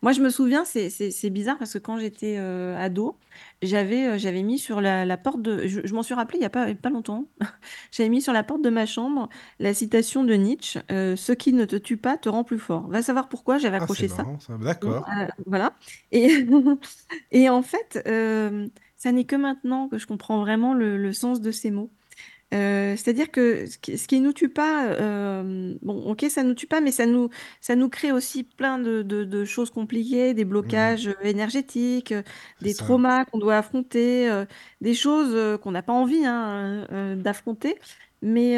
Speaker 4: moi je me souviens, c'est c'est c'est bizarre parce que quand j'étais, euh, ado, j'avais, j'avais mis sur la la porte de je je m'en suis rappelé il y a pas pas longtemps. J'avais mis sur la porte de ma chambre la citation de Nietzsche, «Ce qui ne te tue pas te rend plus fort». Va savoir pourquoi j'avais Ah accroché ça.
Speaker 3: ça. D'accord.
Speaker 4: voilà et et en fait, ça n'est que maintenant que je comprends vraiment le, sens de ces mots. Euh, c'est-à-dire que ce qui, ce nous tue pas, euh, bon, ok, ça nous tue pas, mais ça nous, ça nous crée aussi plein de, choses compliquées, des mmh blocages énergétiques, des traumas qu'on doit affronter, euh, des choses qu'on n'a pas envie hein, d'affronter. Mais,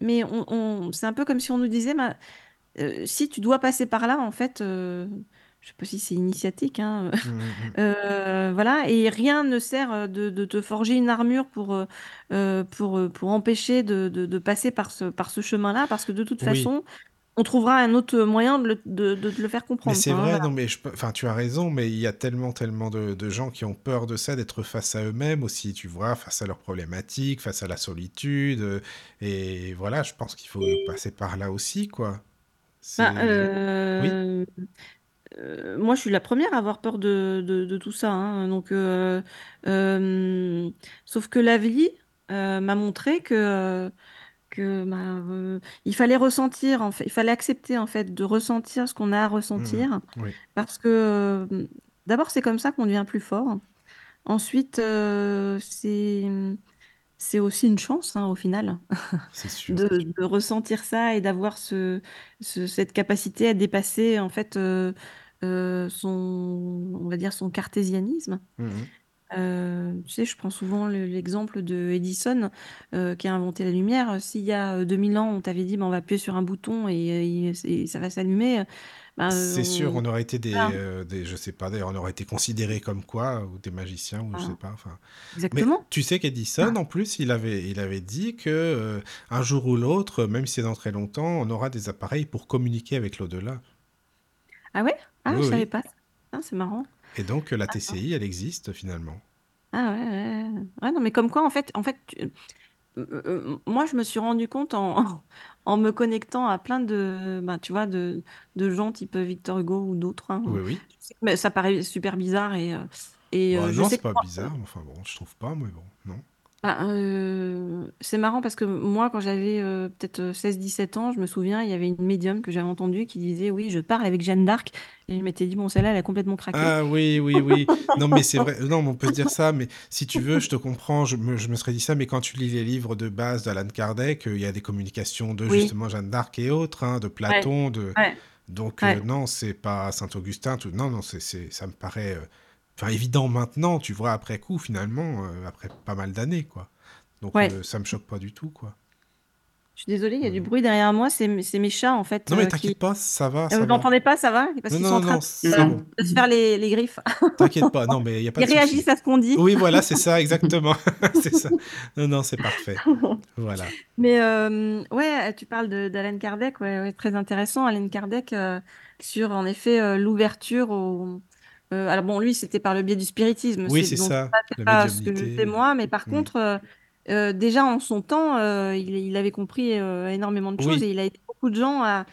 Speaker 4: mais on, c'est un peu comme si on nous disait, si tu dois passer par là, en fait, je sais pas si c'est initiatique, hein, mmh, mmh, mmh. Euh, voilà, et rien ne sert euh, de, te forger une armure pour, euh, pour, pour empêcher de, passer par ce, par ce chemin-là, parce que de toute façon, on trouvera un autre moyen de le, de, le faire comprendre.
Speaker 3: Mais c'est vrai, non, mais je, enfin, tu as raison, mais il y a tellement, tellement de, gens qui ont peur de ça, d'être face à eux-mêmes aussi, tu vois, face à leurs problématiques, face à la solitude, et voilà, je pense qu'il faut passer par là aussi, quoi.
Speaker 4: Bah, oui euh, moi, je suis la première à avoir peur de, de, tout ça. Hein. Donc, euh, euh, sauf que la vie m'a montré que, que bah, il fallait ressentir, en fait, il fallait accepter en fait de ressentir ce qu'on a à ressentir, mmh parce que d'abord c'est comme ça qu'on devient plus fort. Ensuite, c'est c'est aussi une chance hein, au final de, ressentir ça et d'avoir ce, cette capacité à dépasser en fait euh, son, on va dire son cartésianisme. Mmh euh, tu sais, je prends souvent l'exemple de Edison euh, qui a inventé la lumière. S'il y a 2000 ans, on t'avait dit, bah, on va appuyer sur un bouton et, ça va s'allumer.
Speaker 3: Bah, c'est sûr, on aurait été des, des, je sais pas, d'ailleurs, on aurait été considérés comme quoi, ou des magiciens, ou je sais pas. Enfin.
Speaker 4: Exactement.
Speaker 3: Mais tu sais qu'Edison, ah. en plus, il avait, il avait dit que un jour ou l'autre, même si c'est dans très longtemps, on aura des appareils pour communiquer avec l'au-delà.
Speaker 4: Ah ouais? Ah, je savais pas ah, c'est marrant.
Speaker 3: Et donc, la TCI, elle existe finalement.
Speaker 4: Ah ouais, ouais, ouais. non, mais comme quoi, en fait, en fait, euh, euh, moi, je me suis rendu compte en, en me connectant à plein de, ben, tu vois, de, de gens type Victor Hugo ou d'autres. Hein.
Speaker 3: Oui, oui.
Speaker 4: Mais ça paraît super bizarre et, euh, et
Speaker 3: bah, non, c'est pas bizarre. Enfin bon, je trouve pas, mais bon, non.
Speaker 4: Bah, c'est marrant parce que moi, quand j'avais, peut-être, 16-17 ans, je me souviens, il y avait une médium que j'avais entendue qui disait: «Oui, je parle avec Jeanne d'Arc» et je m'étais dit: «Bon, celle-là, elle a complètement craqué».
Speaker 3: Ah oui, oui, oui. Non, mais c'est vrai. Non, on peut se dire ça, mais si tu veux, je te comprends, je me je me serais dit ça, mais quand tu lis les livres de base d'Alan Kardec, il y a des communications de justement Jeanne d'Arc et autres, hein, de Platon, de donc non, c'est pas Saint-Augustin, tout. Non, non, c'est ça me paraît, enfin évident maintenant, tu vois, après coup, finalement, euh, après pas mal d'années, quoi. Donc euh, ça me choque pas du tout, quoi.
Speaker 4: Je suis désolée, il y a du bruit derrière moi, c'est mes chats en fait.
Speaker 3: Non mais euh, t'inquiète pas, ça va.
Speaker 4: vous n'entendez pas, ça va? Parce qu'ils sont en train de, se faire les, les griffes.
Speaker 3: T'inquiète pas, non mais il y a pas
Speaker 4: Ils réagissent à ce qu'on dit.
Speaker 3: Oui, voilà, c'est ça, exactement. c'est ça. Non, non, c'est parfait. Voilà.
Speaker 4: Mais ouais, tu parles d'Alain Kardec, ouais, très intéressant. Alain Kardec sur en effet l'ouverture au, euh, alors bon, lui, c'était par le biais du spiritisme.
Speaker 3: Oui, c'est ça,
Speaker 4: c'est pas ce que je fais moi, mais par contre, euh, euh, déjà en son temps, il, avait compris énormément de choses et il a aidé beaucoup de gens à,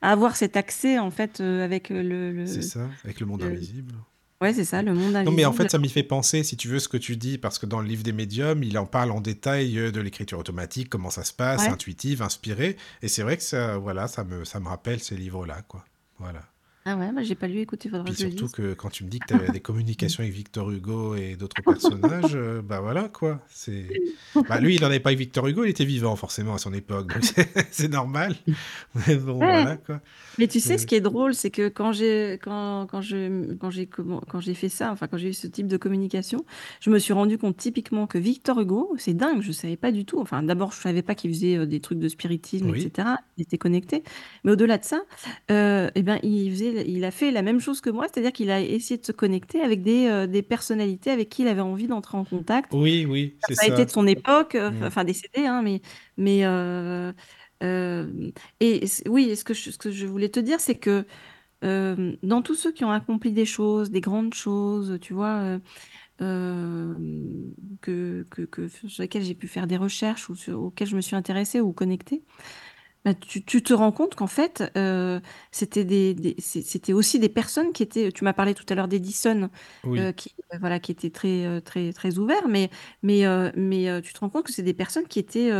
Speaker 4: avoir cet accès en fait avec le,
Speaker 3: C'est ça, avec le monde invisible.
Speaker 4: Ouais, c'est ça, le monde invisible.
Speaker 3: Non, mais en fait, ça m'y fait penser, si tu veux, ce que tu dis, parce que dans le livre des médiums, il en parle en détail de l'écriture automatique, comment ça se passe, intuitive, inspirée. Et c'est vrai que ça, voilà, ça me, ça me rappelle ces livres-là, quoi. Voilà.
Speaker 4: Ah ouais, bah, j'ai pas lu, écouté, faudra
Speaker 3: Puis
Speaker 4: que
Speaker 3: surtout que quand tu me dis que tu avais des communications avec Victor Hugo et d'autres personnages, euh, bah voilà quoi. C'est... Bah, lui, il n'en avait pas avec Victor Hugo, il était vivant forcément à son époque, donc c'est normal. Mais bon, voilà quoi.
Speaker 4: Mais tu sais, ce
Speaker 3: Euh,
Speaker 4: qui est drôle, c'est que quand j'ai quand, quand je quand j'ai quand j'ai fait ça, enfin quand j'ai eu ce type de communication, je me suis rendu compte typiquement que Victor Hugo, c'est dingue, je savais pas du tout. Enfin, d'abord, je savais pas qu'il faisait euh, des trucs de spiritisme,
Speaker 3: Oui,
Speaker 4: etc. Il était connecté. Mais au-delà de ça, euh, eh ben, il faisait, il a fait la même chose que moi, c'est-à-dire qu'il a essayé de se connecter avec des, euh, des personnalités avec qui il avait envie d'entrer en contact.
Speaker 3: oui, oui, c'est
Speaker 4: Ça a été de
Speaker 3: ça.
Speaker 4: son époque, euh,
Speaker 3: Mm.
Speaker 4: enfin décédé, hein, mais, mais euh, et oui, ce que je, ce que je voulais te dire, c'est que dans tous ceux qui ont accompli des choses, des grandes choses, tu vois, euh, que, que, que- sur lesquelles j'ai pu faire des recherches ou sur- auxquelles je me suis intéressée ou connectée, bah, tu, tu te rends compte qu'en fait, euh, c'était des, des- c'est- c'était aussi des personnes qui étaient, tu m'as parlé tout à l'heure d'Edison, euh, qui, euh, voilà, qui étaient très, euh, très, très ouverts, mais, mais, euh, mais tu te rends compte que c'est des personnes qui étaient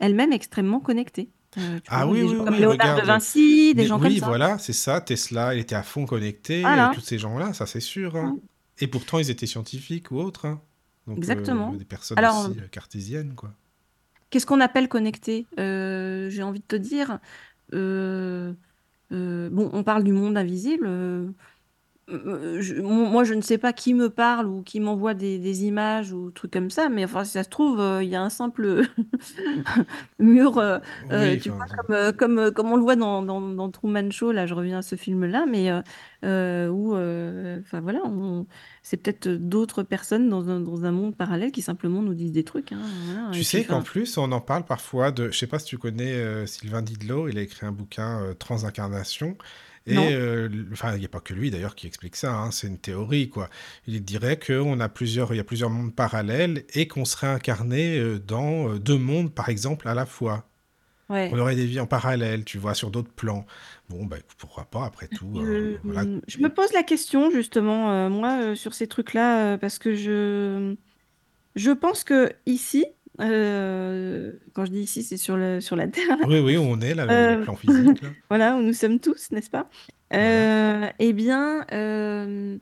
Speaker 4: elles-mêmes extrêmement connectées. Tu
Speaker 3: Ah oui,
Speaker 4: des
Speaker 3: oui,
Speaker 4: comme
Speaker 3: oui,
Speaker 4: Léonard de
Speaker 3: regarde.
Speaker 4: Vinci, des gens comme
Speaker 3: oui,
Speaker 4: ça.
Speaker 3: voilà, c'est ça. Tesla, il était à fond connecté,
Speaker 4: Voilà.
Speaker 3: tous ces gens-là, ça c'est sûr. hein. Et pourtant, ils étaient scientifiques ou autres. hein. Donc,
Speaker 4: Exactement.
Speaker 3: des personnes
Speaker 4: Alors,
Speaker 3: aussi cartésiennes, quoi.
Speaker 4: Qu'est-ce qu'on appelle connecté? Euh, j'ai envie de te dire, euh, euh, bon, on parle du monde invisible. je- moi, je ne sais pas qui me parle ou qui m'envoie des, des images ou trucs comme ça, mais enfin, si ça se trouve, il y a un simple mur,
Speaker 3: Oui,
Speaker 4: tu vois, comme, comme, comme on le voit dans, dans, dans Truman Show, là, je reviens à ce film-là, mais euh, où, euh, enfin voilà, on- c'est peut-être d'autres personnes dans un, dans un monde parallèle qui simplement nous disent des trucs, hein, voilà,
Speaker 3: Tu sais qu'en plus, on en parle parfois de. Je sais pas si tu connais euh, Sylvain Didlot, il a écrit un bouquin Transincarnation. Et euh, enfin, il n'y a pas que lui d'ailleurs qui explique ça, hein, c'est une théorie quoi. Il dirait qu'on a plusieurs, il y a plusieurs mondes parallèles et qu'on serait incarné dans deux mondes par exemple à la fois.
Speaker 4: Ouais.
Speaker 3: On aurait des vies en parallèle, tu vois, sur d'autres plans. Bon, bah pourquoi pas après tout. euh,
Speaker 4: Je,
Speaker 3: voilà.
Speaker 4: je me pose la question justement, euh, moi, euh, sur ces trucs-là, euh, parce que je, je pense que ici, euh, quand je dis ici, c'est sur le, sur la Terre,
Speaker 3: Oui, oui, on est là, le,
Speaker 4: euh,
Speaker 3: plan physique là.
Speaker 4: voilà, où nous sommes tous, n'est-ce pas?
Speaker 3: Voilà.
Speaker 4: Euh, eh bien, euh,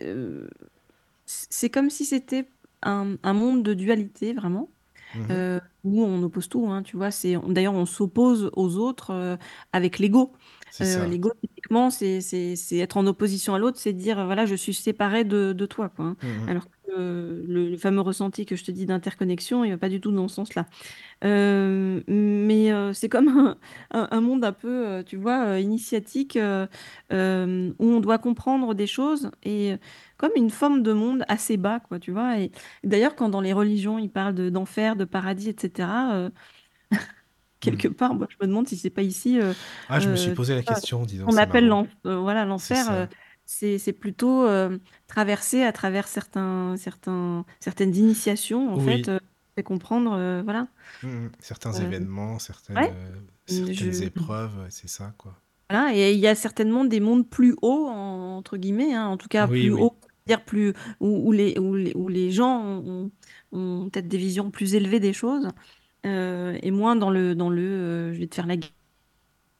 Speaker 4: euh, c'est comme si c'était un, un monde de dualité, vraiment
Speaker 3: Mhm.
Speaker 4: euh, où on oppose tout, hein, tu vois. C'est, d'ailleurs, on s'oppose aux autres euh, avec l'ego. Euh, l'ego, typiquement, c'est, être en opposition à l'autre, c'est dire, euh, voilà, je suis séparé de, de toi, quoi. hein.
Speaker 3: Mhm.
Speaker 4: Alors que euh, le, le fameux ressenti que je te dis d'interconnexion, il va pas du tout dans ce sens-là. Euh, mais euh, c'est comme un, un- un monde un peu, tu vois, initiatique, où on doit comprendre des choses et comme une forme de monde assez bas, quoi, tu vois. Et d'ailleurs, quand dans les religions, ils parlent de- d'enfer, de paradis, etc., quelque
Speaker 3: Mhm.
Speaker 4: part, moi, je me demande si c'est pas ici, euh,
Speaker 3: Ah, je me suis
Speaker 4: euh,
Speaker 3: posé la question, dis donc,
Speaker 4: on appelle euh, voilà, l'enfer, c'est c'est plutôt traversé à travers certains, certains, certaines initiations, en fait,
Speaker 3: Oui.
Speaker 4: euh, fait comprendre, voilà.
Speaker 3: Mhm. Certains
Speaker 4: Euh,
Speaker 3: événements, certaines,
Speaker 4: ouais,
Speaker 3: certaines
Speaker 4: je,
Speaker 3: épreuves, c'est ça, quoi.
Speaker 4: voilà, et il y a certainement des mondes plus hauts, en- entre guillemets, hein, en tout cas
Speaker 3: Oui,
Speaker 4: plus
Speaker 3: oui.
Speaker 4: hauts, dire plus, où, où les, où, les, où les gens ont, ont- ont peut-être des visions plus élevées des choses, euh, et moins dans le, dans le euh, je vais te faire la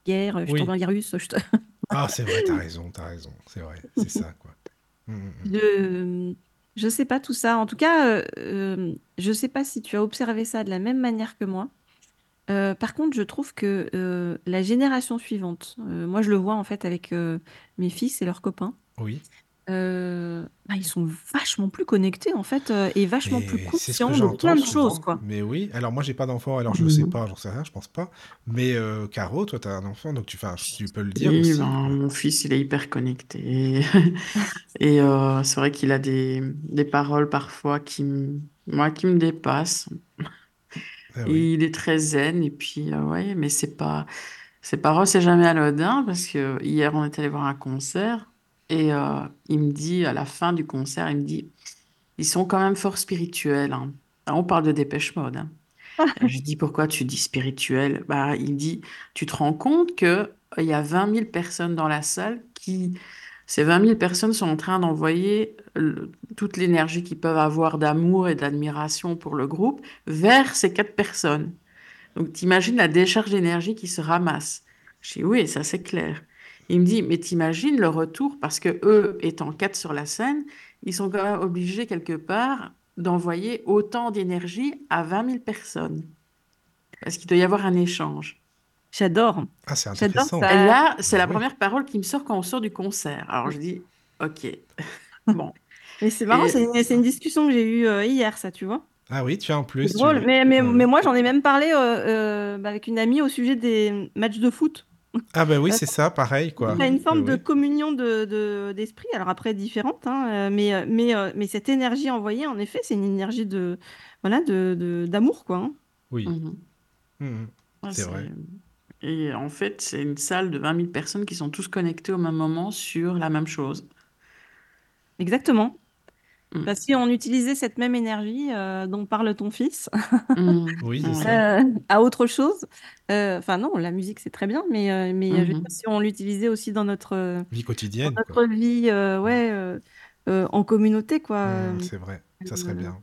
Speaker 4: guerre, je t'envoie
Speaker 3: Oui.
Speaker 4: un virus, je te...
Speaker 3: Ah, c'est vrai, t'as raison, t'as raison. C'est vrai, c'est ça, quoi. Mhm, mhm.
Speaker 4: Je, je sais pas tout ça. En tout cas, euh, je sais pas si tu as observé ça de la même manière que moi. Euh, par contre, je trouve que euh, la génération suivante, euh, moi je le vois en fait avec mes fils et leurs copains,
Speaker 3: Oui.
Speaker 4: Euh, bah, ils sont vachement plus connectés en fait euh, et vachement plus
Speaker 3: Mais c'est ce que
Speaker 4: conscients de
Speaker 3: j'entends
Speaker 4: plein de choses,
Speaker 3: souvent.
Speaker 4: quoi.
Speaker 3: Mais oui, alors moi j'ai pas d'enfant, alors je sais
Speaker 2: Mhm.
Speaker 3: pas, j'en sais rien, je pense pas. Mais euh, Caro, toi t'as un enfant, donc tu, enfin, tu peux le dire
Speaker 2: Oui,
Speaker 3: aussi,
Speaker 2: ben, mon fils, il est hyper connecté. Et euh, c'est vrai qu'il a des, des paroles parfois qui, me- moi, qui me dépassent.
Speaker 3: Ah oui.
Speaker 2: Il est très zen. Et puis, euh, ouais, mais c'est pas, ces paroles, c'est jamais anodin parce que hier, on est allé voir un concert et euh, il me dit, à la fin du concert, il me dit, ils sont quand même fort spirituels. hein. On parle de Dépêche Mode. hein. Et je dis, pourquoi tu dis spirituel? Bah, il dit, tu te rends compte que euh, il y a 20 000 personnes dans la salle qui, ces 20 000 personnes sont en train d'envoyer le- toute l'énergie qu'ils peuvent avoir d'amour et d'admiration pour le groupe vers ces quatre personnes. Donc, t'imagines la décharge d'énergie qui se ramasse. Je dis, oui, ça c'est clair. Il me dit, mais t'imagines le retour, parce que eux, étant quatre sur la scène, ils sont quand même obligés quelque part d'envoyer autant d'énergie à 20 000 personnes. Parce qu'il doit y avoir un échange.
Speaker 4: J'adore.
Speaker 3: Ah, c'est intéressant.
Speaker 2: Là, c'est la première parole qui me sort quand on sort du concert. Alors je dis, ok, bon.
Speaker 4: Mais c'est marrant, c'est une, discussion que j'ai eue euh, hier, ça, tu vois.
Speaker 3: Ah oui, tu as en plus.
Speaker 4: drôle, mais, mais, mais, moi j'en ai même parlé euh, euh, bah, avec une amie au sujet des matchs de foot.
Speaker 3: Ah ben oui, c'est ça, pareil quoi.
Speaker 4: Il y a une forme de communion de, d'esprit, alors après différente, hein, mais, mais, mais cette énergie envoyée, en effet, c'est une énergie de voilà de, d'amour quoi. Hein.
Speaker 3: Oui. Mhm. Mhm. c'est vrai.
Speaker 2: Et en fait, c'est une salle de 20 000 personnes qui sont tous connectées au même moment sur la même chose.
Speaker 4: Exactement. Mm. Bah, si on utilisait cette même énergie euh, dont parle ton fils
Speaker 3: mm. oui,
Speaker 4: euh, à autre chose, euh, enfin non, la musique c'est très bien, mais, mais mm-hmm. si on l'utilisait aussi dans notre
Speaker 3: vie quotidienne,
Speaker 4: notre vie, ouais, en communauté, quoi.
Speaker 3: Mm, c'est vrai, ça serait bien.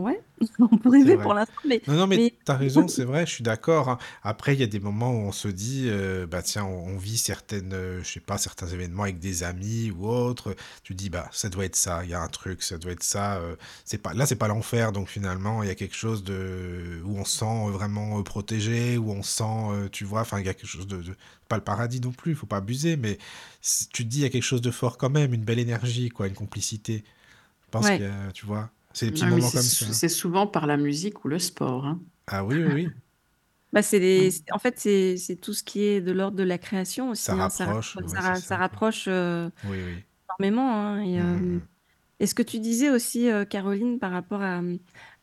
Speaker 4: Ouais, on pourrait rêver pour l'instant, mais...
Speaker 3: Non, non, mais, tu as raison, c'est vrai, je suis d'accord. Hein. Après, il y a des moments où on se dit, euh, bah tiens, on, vit certaines, euh, je sais pas, certains événements avec des amis ou autres. Tu dis, bah ça doit être ça, il y a un truc, ça doit être ça. Euh, c'est pas, là, c'est pas l'enfer, donc finalement, il y a quelque chose de, où on se sent vraiment protégé, où on sent, tu vois, enfin, il y a quelque chose de, Pas le paradis non plus, il faut pas abuser, mais tu te dis, il y a quelque chose de fort quand même, une belle énergie, quoi, une complicité. Je pense que, tu vois... C'est des petits ah moments comme ça.
Speaker 2: C'est souvent par la musique ou le sport. Hein.
Speaker 3: Ah oui, oui, oui.
Speaker 4: Bah, c'est les... en fait, c'est tout ce qui est de l'ordre de la création aussi.
Speaker 3: Ça
Speaker 4: hein.
Speaker 3: rapproche.
Speaker 4: Ça, ça, rapproche euh,
Speaker 3: oui, oui.
Speaker 4: énormément. Hein, et, mmh, euh, mmh, mmh. ce que tu disais aussi, euh, Caroline, par rapport à,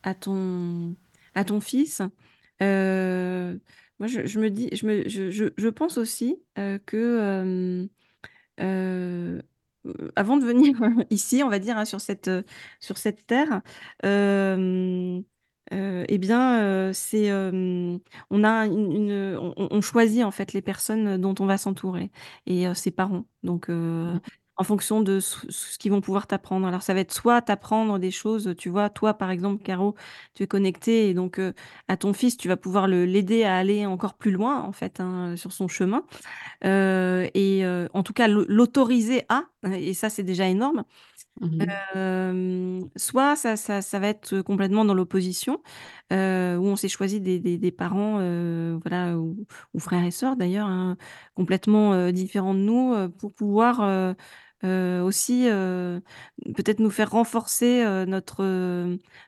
Speaker 4: à, ton, à ton fils, moi, je, je, me dis, je, me, je, je pense aussi que avant de venir ici, on va dire, hein, sur cette, sur cette terre, euh, eh bien, on a une, choisit en fait les personnes dont on va s'entourer et ses parents. Donc, en fonction de ce, qu'ils vont pouvoir t'apprendre. Alors, ça va être soit t'apprendre des choses, tu vois, toi, par exemple, Caro, tu es connecté et donc à ton fils, tu vas pouvoir l'aider à aller encore plus loin, en fait, hein, sur son chemin. et en tout cas, l'autoriser à, et ça, c'est déjà énorme. Mmh soit ça, ça, ça, va être complètement dans l'opposition, où on s'est choisi des, des, parents, voilà, ou, frères et sœurs d'ailleurs, hein, complètement différents de nous, pour pouvoir euh, aussi, euh, peut-être nous faire renforcer, euh, notre,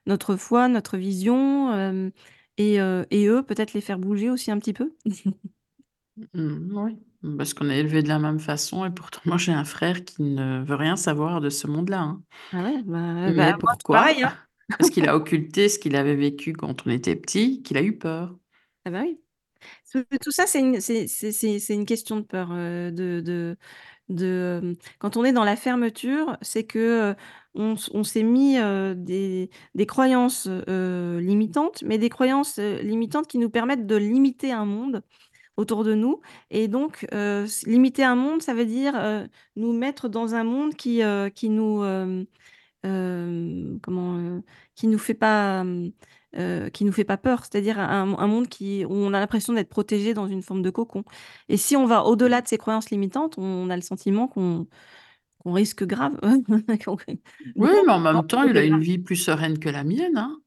Speaker 4: notre foi, notre vision, et et eux, peut-être les faire bouger aussi un petit peu?
Speaker 2: Mmh, oui, parce qu'on est élevé de la même façon et pourtant moi j'ai un frère qui ne veut rien savoir de ce monde-là, hein.
Speaker 4: Ah ouais? Bah, bah pourquoi? pareil, hein.
Speaker 2: Parce qu'il a occulté ce qu'il avait vécu quand on était petit, qu'il a eu peur.
Speaker 4: Ah bah oui. Tout ça, c'est une c'est c'est une question de peur, de de quand on est dans la fermeture, c'est que, on s'est mis, des des croyances, limitantes, mais des croyances, limitantes qui nous permettent de limiter un monde autour de nous. Et donc limiter un monde, ça veut dire, nous mettre dans un monde qui, qui nous, comment, qui nous fait pas, euh, qui nous fait pas peur, c'est-à-dire un, monde qui, où on a l'impression d'être protégé dans une forme de cocon. Et si on va au-delà de ces croyances limitantes, on a le sentiment qu'on risque grave.
Speaker 2: oui, mais en même temps, il a une vie plus sereine que la mienne. Hein.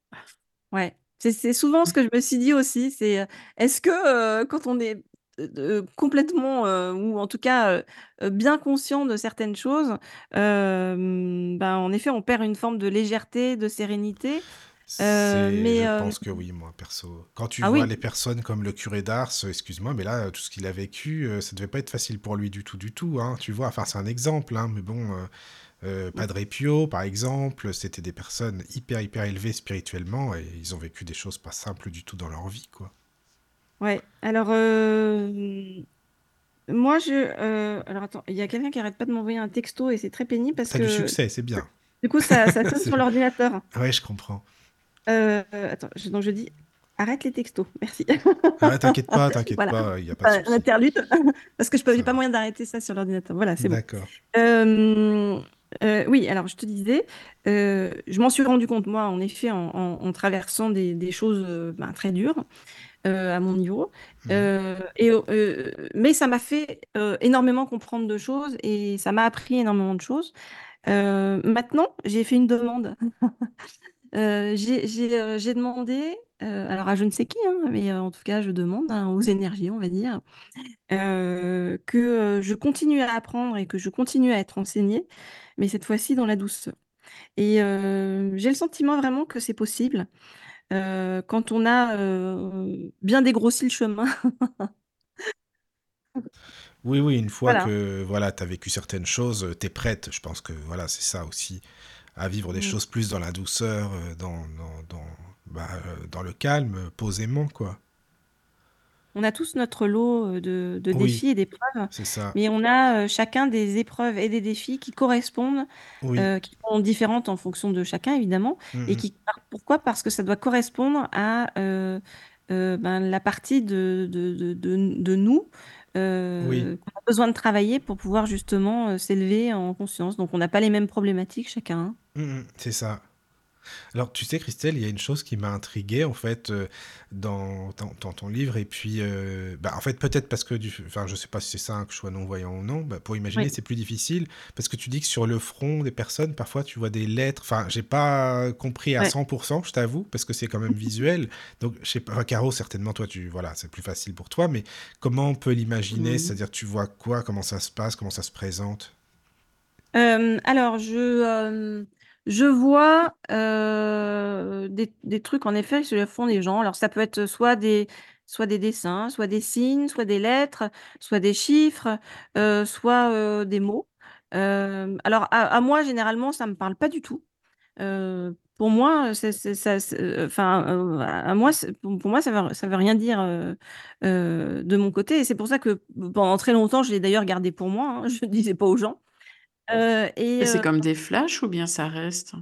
Speaker 4: Ouais, c'est souvent ce que je me suis dit aussi. C'est euh, est-ce que euh, quand on est complètement ou en tout cas bien conscient de certaines choses, ben, en effet, on perd une forme de légèreté, de sérénité.
Speaker 3: Euh, mais, je euh, pense que oui, moi, perso. Quand tu ah vois les personnes comme le curé d'Ars, excuse-moi, mais là, tout ce qu'il a vécu, euh, ça devait pas être facile pour lui du tout, du tout. Hein, tu vois, enfin, c'est un exemple, hein, mais bon, Padre Pio, par exemple, c'était des personnes hyper, hyper élevées spirituellement et ils ont vécu des choses pas simples du tout dans leur vie, quoi.
Speaker 4: Ouais, alors, moi, je. alors, attends, il y a quelqu'un qui arrête pas de m'envoyer un texto et c'est très pénible parce
Speaker 3: T'as
Speaker 4: que.
Speaker 3: du succès, c'est bien.
Speaker 4: Du coup, ça, ça sonne sur l'ordinateur.
Speaker 3: Ouais, je comprends.
Speaker 4: Euh, attends, je, donc je dis arrête les textos, merci.
Speaker 3: Ah, t'inquiète pas, t'inquiète pas, il n'y a pas de
Speaker 4: interlude, parce que je n'ai pas moyen d'arrêter ça sur l'ordinateur. Voilà, c'est bon.
Speaker 3: D'accord.
Speaker 4: Euh, euh, oui, alors je te disais, je m'en suis rendu compte, moi, en effet, en, traversant des, choses ben, très dures, à mon niveau. Mmh. et, mais ça m'a fait énormément comprendre de choses et ça m'a appris énormément de choses. maintenant, j'ai fait une demande. j'ai demandé, alors à je ne sais qui, hein, mais en tout cas, je demande hein, aux énergies, on va dire, que je continue à apprendre et que je continue à être enseignée, mais cette fois-ci dans la douceur. Et j'ai le sentiment vraiment que c'est possible quand on a bien dégrossi le chemin.
Speaker 3: Oui, oui, une fois que voilà, tu as vécu certaines choses, tu es prête. Je pense que voilà, c'est ça aussi, à vivre des mmh. choses plus dans la douceur, dans, dans, dans, bah, dans le calme, posément, quoi.
Speaker 4: On a tous notre lot de, défis et d'épreuves, mais on a chacun des épreuves et des défis qui correspondent, qui sont différentes en fonction de chacun évidemment, mmh et qui pourquoi? Parce que ça doit correspondre à ben, la partie de, de, de, nous qu'on a besoin de travailler pour pouvoir justement s'élever en conscience. Donc on n'a pas les mêmes problématiques chacun. Hein.
Speaker 3: Mmh c'est ça. Alors, tu sais, Christelle, il y a une chose qui m'a intrigué, en fait, euh, dans, dans, ton livre. Et puis, euh, bah, en fait, peut-être parce que, du, enfin, je sais pas si c'est ça, que je sois non-voyant ou non, bah, pour imaginer, c'est plus difficile. Parce que tu dis que sur le front des personnes, parfois, tu vois des lettres. Enfin, j'ai pas compris à 100%, je t'avoue, parce que c'est quand même visuel. Donc, je sais pas, Caro, certainement, toi, tu, voilà, c'est plus facile pour toi. Mais comment on peut l'imaginer? C'est-à-dire, tu vois quoi? Comment ça se passe? Comment ça se présente?
Speaker 4: Euh, alors, je, je vois euh, des, trucs en effet sur le fond des gens. Alors ça peut être soit des, soit des dessins, soit des signes, soit des lettres, soit des chiffres, euh, soit euh, des mots. alors à, moi généralement ça me parle pas du tout. pour moi, ça, à moi, pour moi, ça veut, ça veut rien dire de mon côté. Et c'est pour ça que pendant très longtemps, je l'ai d'ailleurs gardé pour moi. Hein, je ne disais pas aux gens.
Speaker 2: Et c'est comme des flashs ou bien ça reste?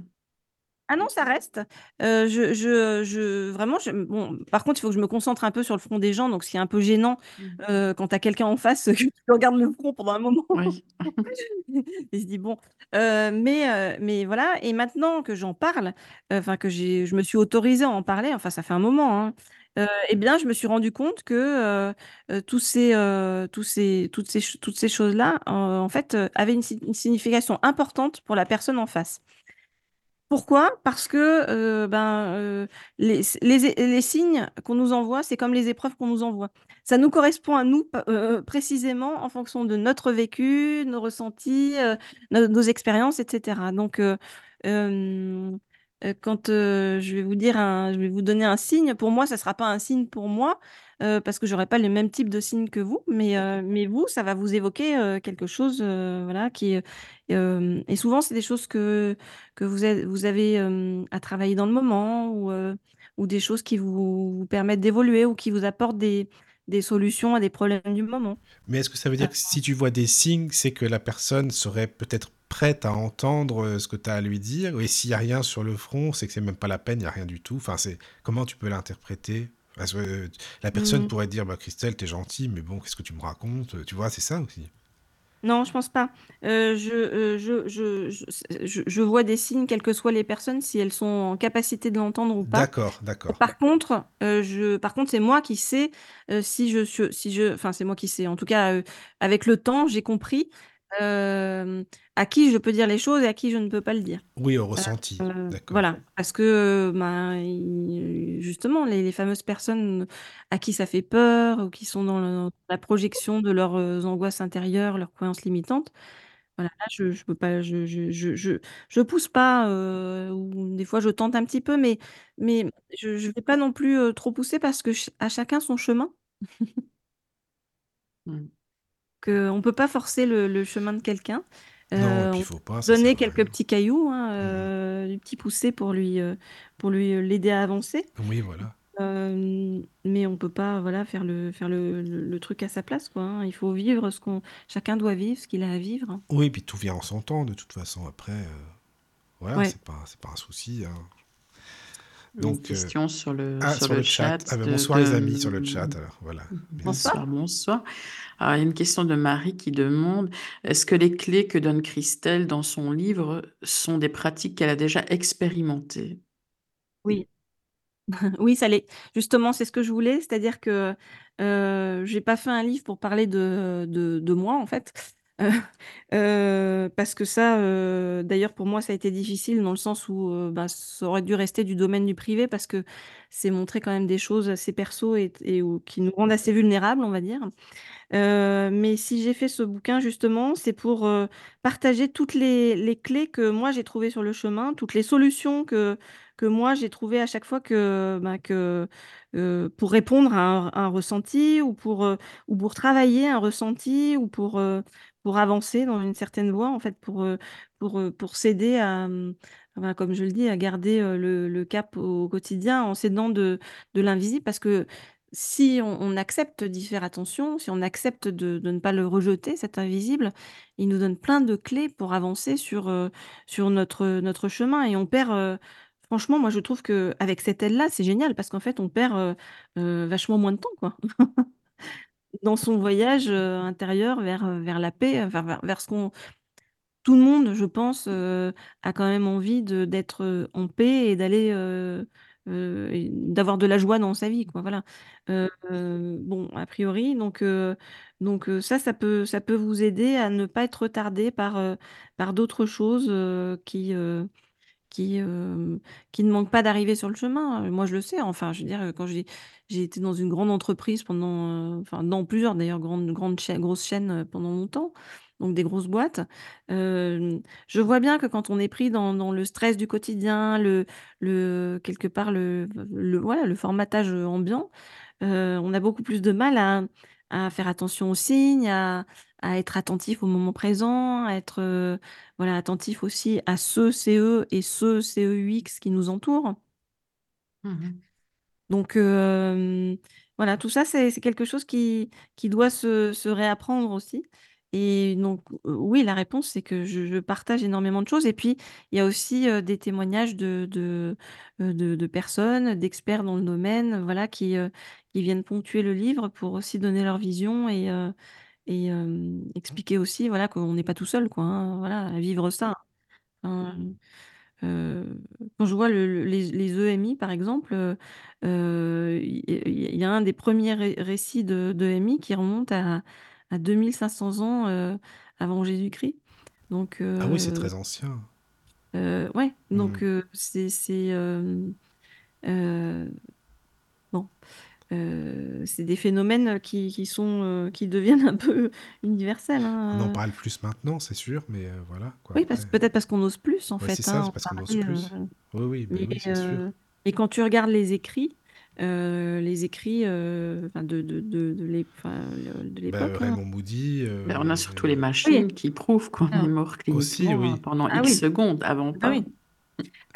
Speaker 4: Ah non, ça reste. je je je vraiment, bon, par contre, il faut que je me concentre un peu sur le front des gens, donc ce qui est un peu gênant, mmh. quand tu as quelqu'un en face, que tu regardes le front pendant un moment. Oui. Il se dit: «Bon», mais mais voilà et maintenant que j'en parle, enfin que j'ai je me suis autorisée à en parler, enfin ça fait un moment, hein, et bien je me suis rendu compte que, ces, toutes ces toutes ces choses-là, en fait, avaient une signification importante pour la personne en face. Pourquoi? Parce que ben, les, les, signes qu'on nous envoie, c'est comme les épreuves qu'on nous envoie. Ça nous correspond à nous précisément en fonction de notre vécu, nos ressentis, nos, expériences, etc. Donc, quand je vais vous dire, je vais vous donner un signe, pour moi, ça ne sera pas un signe pour moi, parce que j'aurai pas le même type de signe que vous, mais, mais vous, ça va vous évoquer quelque chose, voilà, qui et souvent, c'est des choses que, que vous, avez, vous avez à travailler dans le moment ou, ou des choses qui vous, vous permettent d'évoluer ou qui vous apportent des, des solutions à des problèmes du moment.
Speaker 3: Mais est-ce que ça veut dire que si tu vois des signes, c'est que la personne serait peut-être prête à entendre ce que tu as à lui dire Et s'il n'y a rien sur le front, c'est que c'est même pas la peine, il n'y a rien du tout. Enfin, c'est comment tu peux l'interpréter? La personne mmh. pourrait dire bah, Christelle, t'es gentille, mais bon, qu'est-ce que tu me racontes? Tu vois, c'est ça aussi.
Speaker 4: Non, je pense pas. je, je, je, je, vois des signes, quelles que soient les personnes, si elles sont en capacité de l'entendre ou pas.
Speaker 3: D'accord, d'accord.
Speaker 4: Par contre, je, par contre, c'est moi qui sais si je, si je, enfin, c'est moi qui sais. En tout cas, avec le temps, j'ai compris à qui je peux dire les choses et à qui je ne peux pas le dire.
Speaker 3: Oui, au ressenti, d'accord.
Speaker 4: voilà, parce que, ben, justement, les fameuses personnes à qui ça fait peur ou qui sont dans la projection de leurs, angoisses intérieures, leurs croyances limitantes, voilà, là, je je peux pas, je je je je je pousse pas, ou des fois je tente un petit peu, mais mais je je vais pas non plus, trop pousser parce que à chacun son chemin. Mmh. On ne peut pas forcer le chemin de quelqu'un.
Speaker 3: Non il faut pas,
Speaker 4: donner quelques petits cailloux, hein, mmh euh, du petit poussé pour lui, euh, pour lui, l'aider à avancer.
Speaker 3: Oui, voilà.
Speaker 4: mais on peut pas, voilà, faire le faire le le truc à sa place, quoi, hein. Il faut vivre ce qu'on chacun doit vivre ce qu'il a à vivre, hein.
Speaker 3: Oui, puis tout vient en son temps de toute façon après, euh, voilà, c'est pas c'est pas un souci,
Speaker 2: donc, Une question sur le, ah, sur, le, chat.
Speaker 3: Ah, ben, bonsoir les amis sur le chat. Alors, voilà.
Speaker 2: Bonsoir, bonsoir. Alors, il y a une question de Marie qui demande est-ce que les clés que donne Christelle dans son livre sont des pratiques qu'elle a déjà expérimentées?
Speaker 4: Oui. Oui, ça l'est. Justement, c'est ce que je voulais, c'est-à-dire que, heu, j'ai pas fait un livre pour parler de de de moi, en fait, heu heu, parce que ça, heu, d'ailleurs pour moi ça a été difficile dans le sens où, bah, ça aurait dû rester du domaine du privé parce que c'est montrer quand même des choses assez perso et qui nous rendent assez vulnérables, on va dire. Mais si j'ai fait ce bouquin justement, c'est pour, partager toutes les clés que moi j'ai trouvées sur le chemin, toutes les solutions que que moi j'ai trouvées à chaque fois que, bah, pour répondre à un ressenti ou pour, ou pour travailler un ressenti ou pour, pour avancer dans une certaine voie en fait, pour, pour, pour s'aider à, mmh, comme je le dis, à garder, le le cap au quotidien en s'aidant de de l'invisible. Parce que si on accepte d'y faire attention, si on accepte de de ne pas le rejeter, cet invisible, il nous donne plein de clés pour avancer sur, sur notre, notre chemin et on perd, franchement moi je trouve qu'avec cette aide-là, c'est génial parce qu'en fait on perd, vachement moins de temps, quoi. Dans son voyage, heu, intérieur vers, heu, vers la paix, vers vers ce qu'on tout le monde, je pense, heu, a quand même envie d'être, en paix et d'aller, d'avoir de la joie dans sa vie, quoi, voilà. Bon, a priori, donc donc ça, ça peut ça peut vous aider à ne pas être retardé par, par d'autres choses, qui, qui, hem, qui ne manquent pas d'arriver sur le chemin. Moi, je le sais, enfin, je veux dire, quand j'ai j'ai été dans une grande entreprise pendant, heu, enfin, dans plusieurs d'ailleurs grandes grandes chaî grosses chaînes, heu, pendant longtemps, donc des grosses boîtes. Je vois bien que quand on est pris dans dans le stress du quotidien, le le quelque part le le voilà, le formatage, ambiant, on a beaucoup plus de mal à à faire attention aux signes, à à être attentif au moment présent, à être, heu, voilà, attentif aussi à ce CE et ce CEUX qui nous entourent.
Speaker 2: Mmh mh.
Speaker 4: Donc hem, voilà, tout ça, c'est quelque chose qui qui doit se se réapprendre aussi et donc heu, oui, la réponse, c'est que je je partage énormément de choses et puis il y a aussi, des témoignages de de, de de personnes, d'experts dans le domaine, voilà, qui, qui viennent ponctuer le livre pour aussi donner leur vision et et expliquer aussi, voilà, qu'on n'est pas tout seul, quoi, hein, voilà, à vivre ça. Enfin, heu, quand je vois le le les les EMI, par exemple, il y il y a un des premiers ré récits de d'EMI qui remonte à à 2 500 ans, avant Jésus-Christ. Donc
Speaker 3: Ah oui, c'est très ancien.
Speaker 4: heu, ouais,
Speaker 3: Mmh.
Speaker 4: donc c'est bon, heu, c'est des phénomènes qui qui sont, heu, qui deviennent un peu universels,
Speaker 3: On en
Speaker 4: hein,
Speaker 3: parle plus maintenant, c'est sûr, mais heu, voilà, quoi,
Speaker 4: Oui, parce peut-être parce qu'on ose plus, en
Speaker 3: Ouais, c'est
Speaker 4: fait,
Speaker 3: ça,
Speaker 4: hein,
Speaker 3: c'est
Speaker 4: en
Speaker 3: parce qu'on ose plus. Oui, oui,
Speaker 4: mais
Speaker 3: oui, c'est sûr.
Speaker 4: mais quand tu regardes les écrits, les écrits, de de de de
Speaker 3: Bah, heu,
Speaker 4: l'époque, hein.
Speaker 3: Raymond Moody,
Speaker 2: Bah, on a surtout les
Speaker 4: Oui.
Speaker 2: machines qui prouvent qu'on est
Speaker 4: Ah.
Speaker 2: mort
Speaker 3: Aussi,
Speaker 2: cliniquement, hein,
Speaker 3: oui.
Speaker 2: pendant
Speaker 4: Ah
Speaker 2: X
Speaker 4: oui.
Speaker 2: secondes, avant
Speaker 4: Bah
Speaker 2: pas.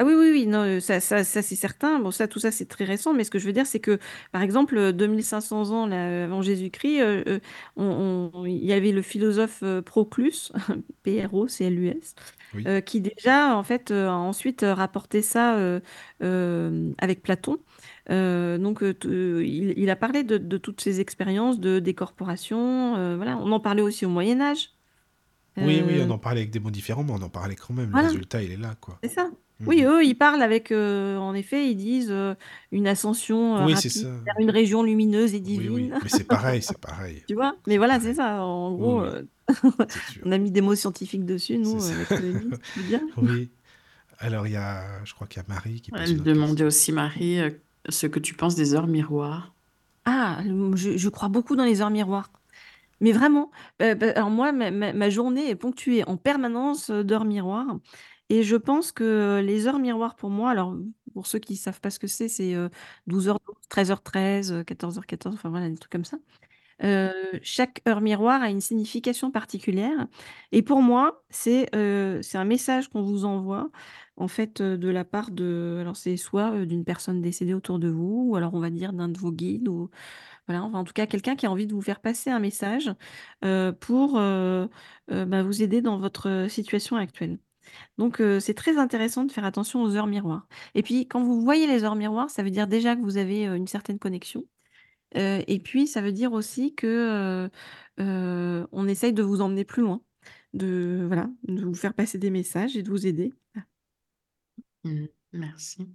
Speaker 4: Oui. Ah oui, oui, oui, non, heu, ça ça ça c'est certain. Bon ça, tout ça, c'est très récent, mais ce que je veux dire, c'est que, par exemple, heu, 2 500 ans là, avant Jésus-Christ, heu heu, on on il y avait le philosophe, heu, Proclus, P-R-O-C-L-U-S,
Speaker 3: Oui.
Speaker 4: heu, qui déjà, en fait, heu, a ensuite, heu, rapporté ça, heu, hem, avec Platon. Heu, donc heu, te il il a parlé de de toutes ces expériences de décorporation, heu, voilà. On en parlait aussi au Moyen Âge.
Speaker 3: Oui, oui, on
Speaker 4: Heu
Speaker 3: en parlait avec des mots différents, mais on en parlait quand même. Le
Speaker 4: Voilà.
Speaker 3: résultat, il est là, quoi.
Speaker 4: C'est ça. Oui,
Speaker 3: mh.
Speaker 4: eux, ils parlent avec, heu, en effet, ils disent, heu, une ascension, heu,
Speaker 3: Oui, c'est
Speaker 4: rapide
Speaker 3: ça.
Speaker 4: vers une région lumineuse et
Speaker 3: Oui, oui,
Speaker 4: divine.
Speaker 3: mais c'est pareil, c'est pareil.
Speaker 4: Tu vois? Mais
Speaker 3: C'est
Speaker 4: voilà, c'est
Speaker 3: pareil.
Speaker 4: ça, en
Speaker 3: Oui,
Speaker 4: gros,
Speaker 3: oui, c'est sûr.
Speaker 4: on a mis des mots scientifiques dessus,
Speaker 3: C'est
Speaker 4: nous,
Speaker 3: ça.
Speaker 4: veux bien.
Speaker 3: Oui. Alors il y a je crois qu'il y a Marie qui pose une
Speaker 2: Elle demandait aussi Marie, ce que tu penses des heures miroirs.
Speaker 4: Ah, je je crois beaucoup dans les heures miroirs. Mais vraiment, bah, alors moi, ma ma ma journée est ponctuée en permanence, heu, d'heures miroirs et je pense que les heures miroirs pour moi alors, pour ceux qui savent pas ce que c'est, c'est, heu, 12:12, 13:13, heu, 14:14, enfin voilà, des trucs comme ça. Chaque heure miroir a une signification particulière et pour moi, c'est, un message qu'on vous envoie, en fait, de la part de alors c'est soit, d'une personne décédée autour de vous ou alors on va dire d'un de vos guides ou voilà, enfin en tout cas quelqu'un qui a envie de vous faire passer un message, pour, bah, vous aider dans votre, situation actuelle. Donc heu, c'est très intéressant de faire attention aux heures miroirs et puis quand vous voyez les heures miroirs, ça veut dire déjà que vous avez, heu, une certaine connexion, heu et puis ça veut dire aussi que, heu heu, on essaye de vous emmener plus loin, de voilà, de vous faire passer des messages et de vous aider.
Speaker 2: Mmh. Merci.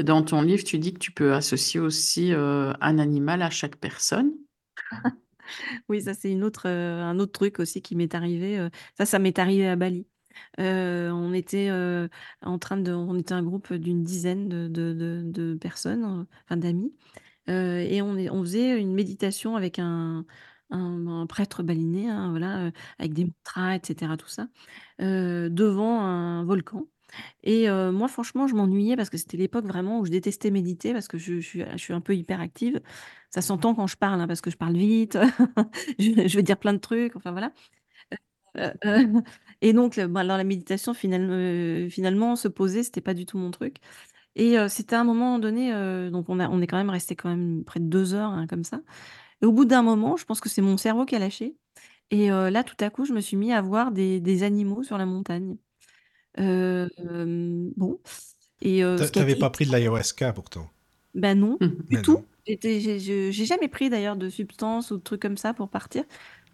Speaker 2: Dans ton livre, tu dis que tu peux associer aussi, un animal à chaque personne?
Speaker 4: Oui, ça c'est une autre, un autre truc aussi qui m'est arrivé, ça, ça m'est arrivé à Bali. On était, en train de on était un groupe d'une dizaine de personnes, enfin d'amis, et on faisait une méditation avec un prêtre balinais, hein, voilà, avec des mantras et cetera, tout ça, devant un volcan et moi franchement, je m'ennuyais parce que c'était l'époque vraiment où je détestais méditer parce que je je suis je suis un peu hyperactive. Ça s'entend quand je parle, hein, parce que je parle vite, je je veux dire plein de trucs, enfin voilà. et donc bah, dans la méditation finalement finalement se poser, c'était pas du tout mon truc et c'était à un moment donné, donc on a on est quand même resté quand même près de 2 heures, hein, comme ça et au bout d'un moment, je pense que c'est mon cerveau qui a lâché et là tout à coup, je me suis mis à voir des des animaux sur la montagne. bon et
Speaker 3: Tu
Speaker 4: ce qui
Speaker 3: avais pas pris de l'ayahuasca pourtant?
Speaker 4: Bah non,
Speaker 2: Mmh
Speaker 4: du
Speaker 3: Mais
Speaker 4: tout.
Speaker 3: non.
Speaker 4: J'étais j'ai je j'ai jamais pris d'ailleurs de substances ou de trucs comme ça pour partir.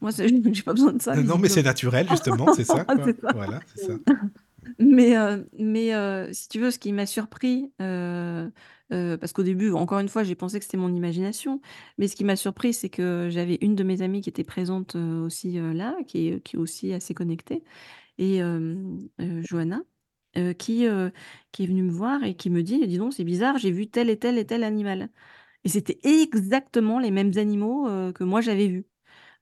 Speaker 4: Moi, j'ai pas besoin de ça
Speaker 3: non, mais c'est naturel justement, c'est ça
Speaker 4: ça.
Speaker 3: Voilà, c'est ça.
Speaker 4: Mais mais heu, si tu veux, ce qui m'a surpris, heu, parce qu'au début, encore une fois, j'ai pensé que c'était mon imagination, mais ce qui m'a surpris, c'est que j'avais une de mes amies qui était présente, aussi, là, qui est qui est aussi assez connectée et Johanna, qui, qui est venue me voir et qui me dit: «Dis donc, c'est bizarre, j'ai vu tel et tel et tel animal» et c'était exactement les mêmes animaux, que moi j'avais vus.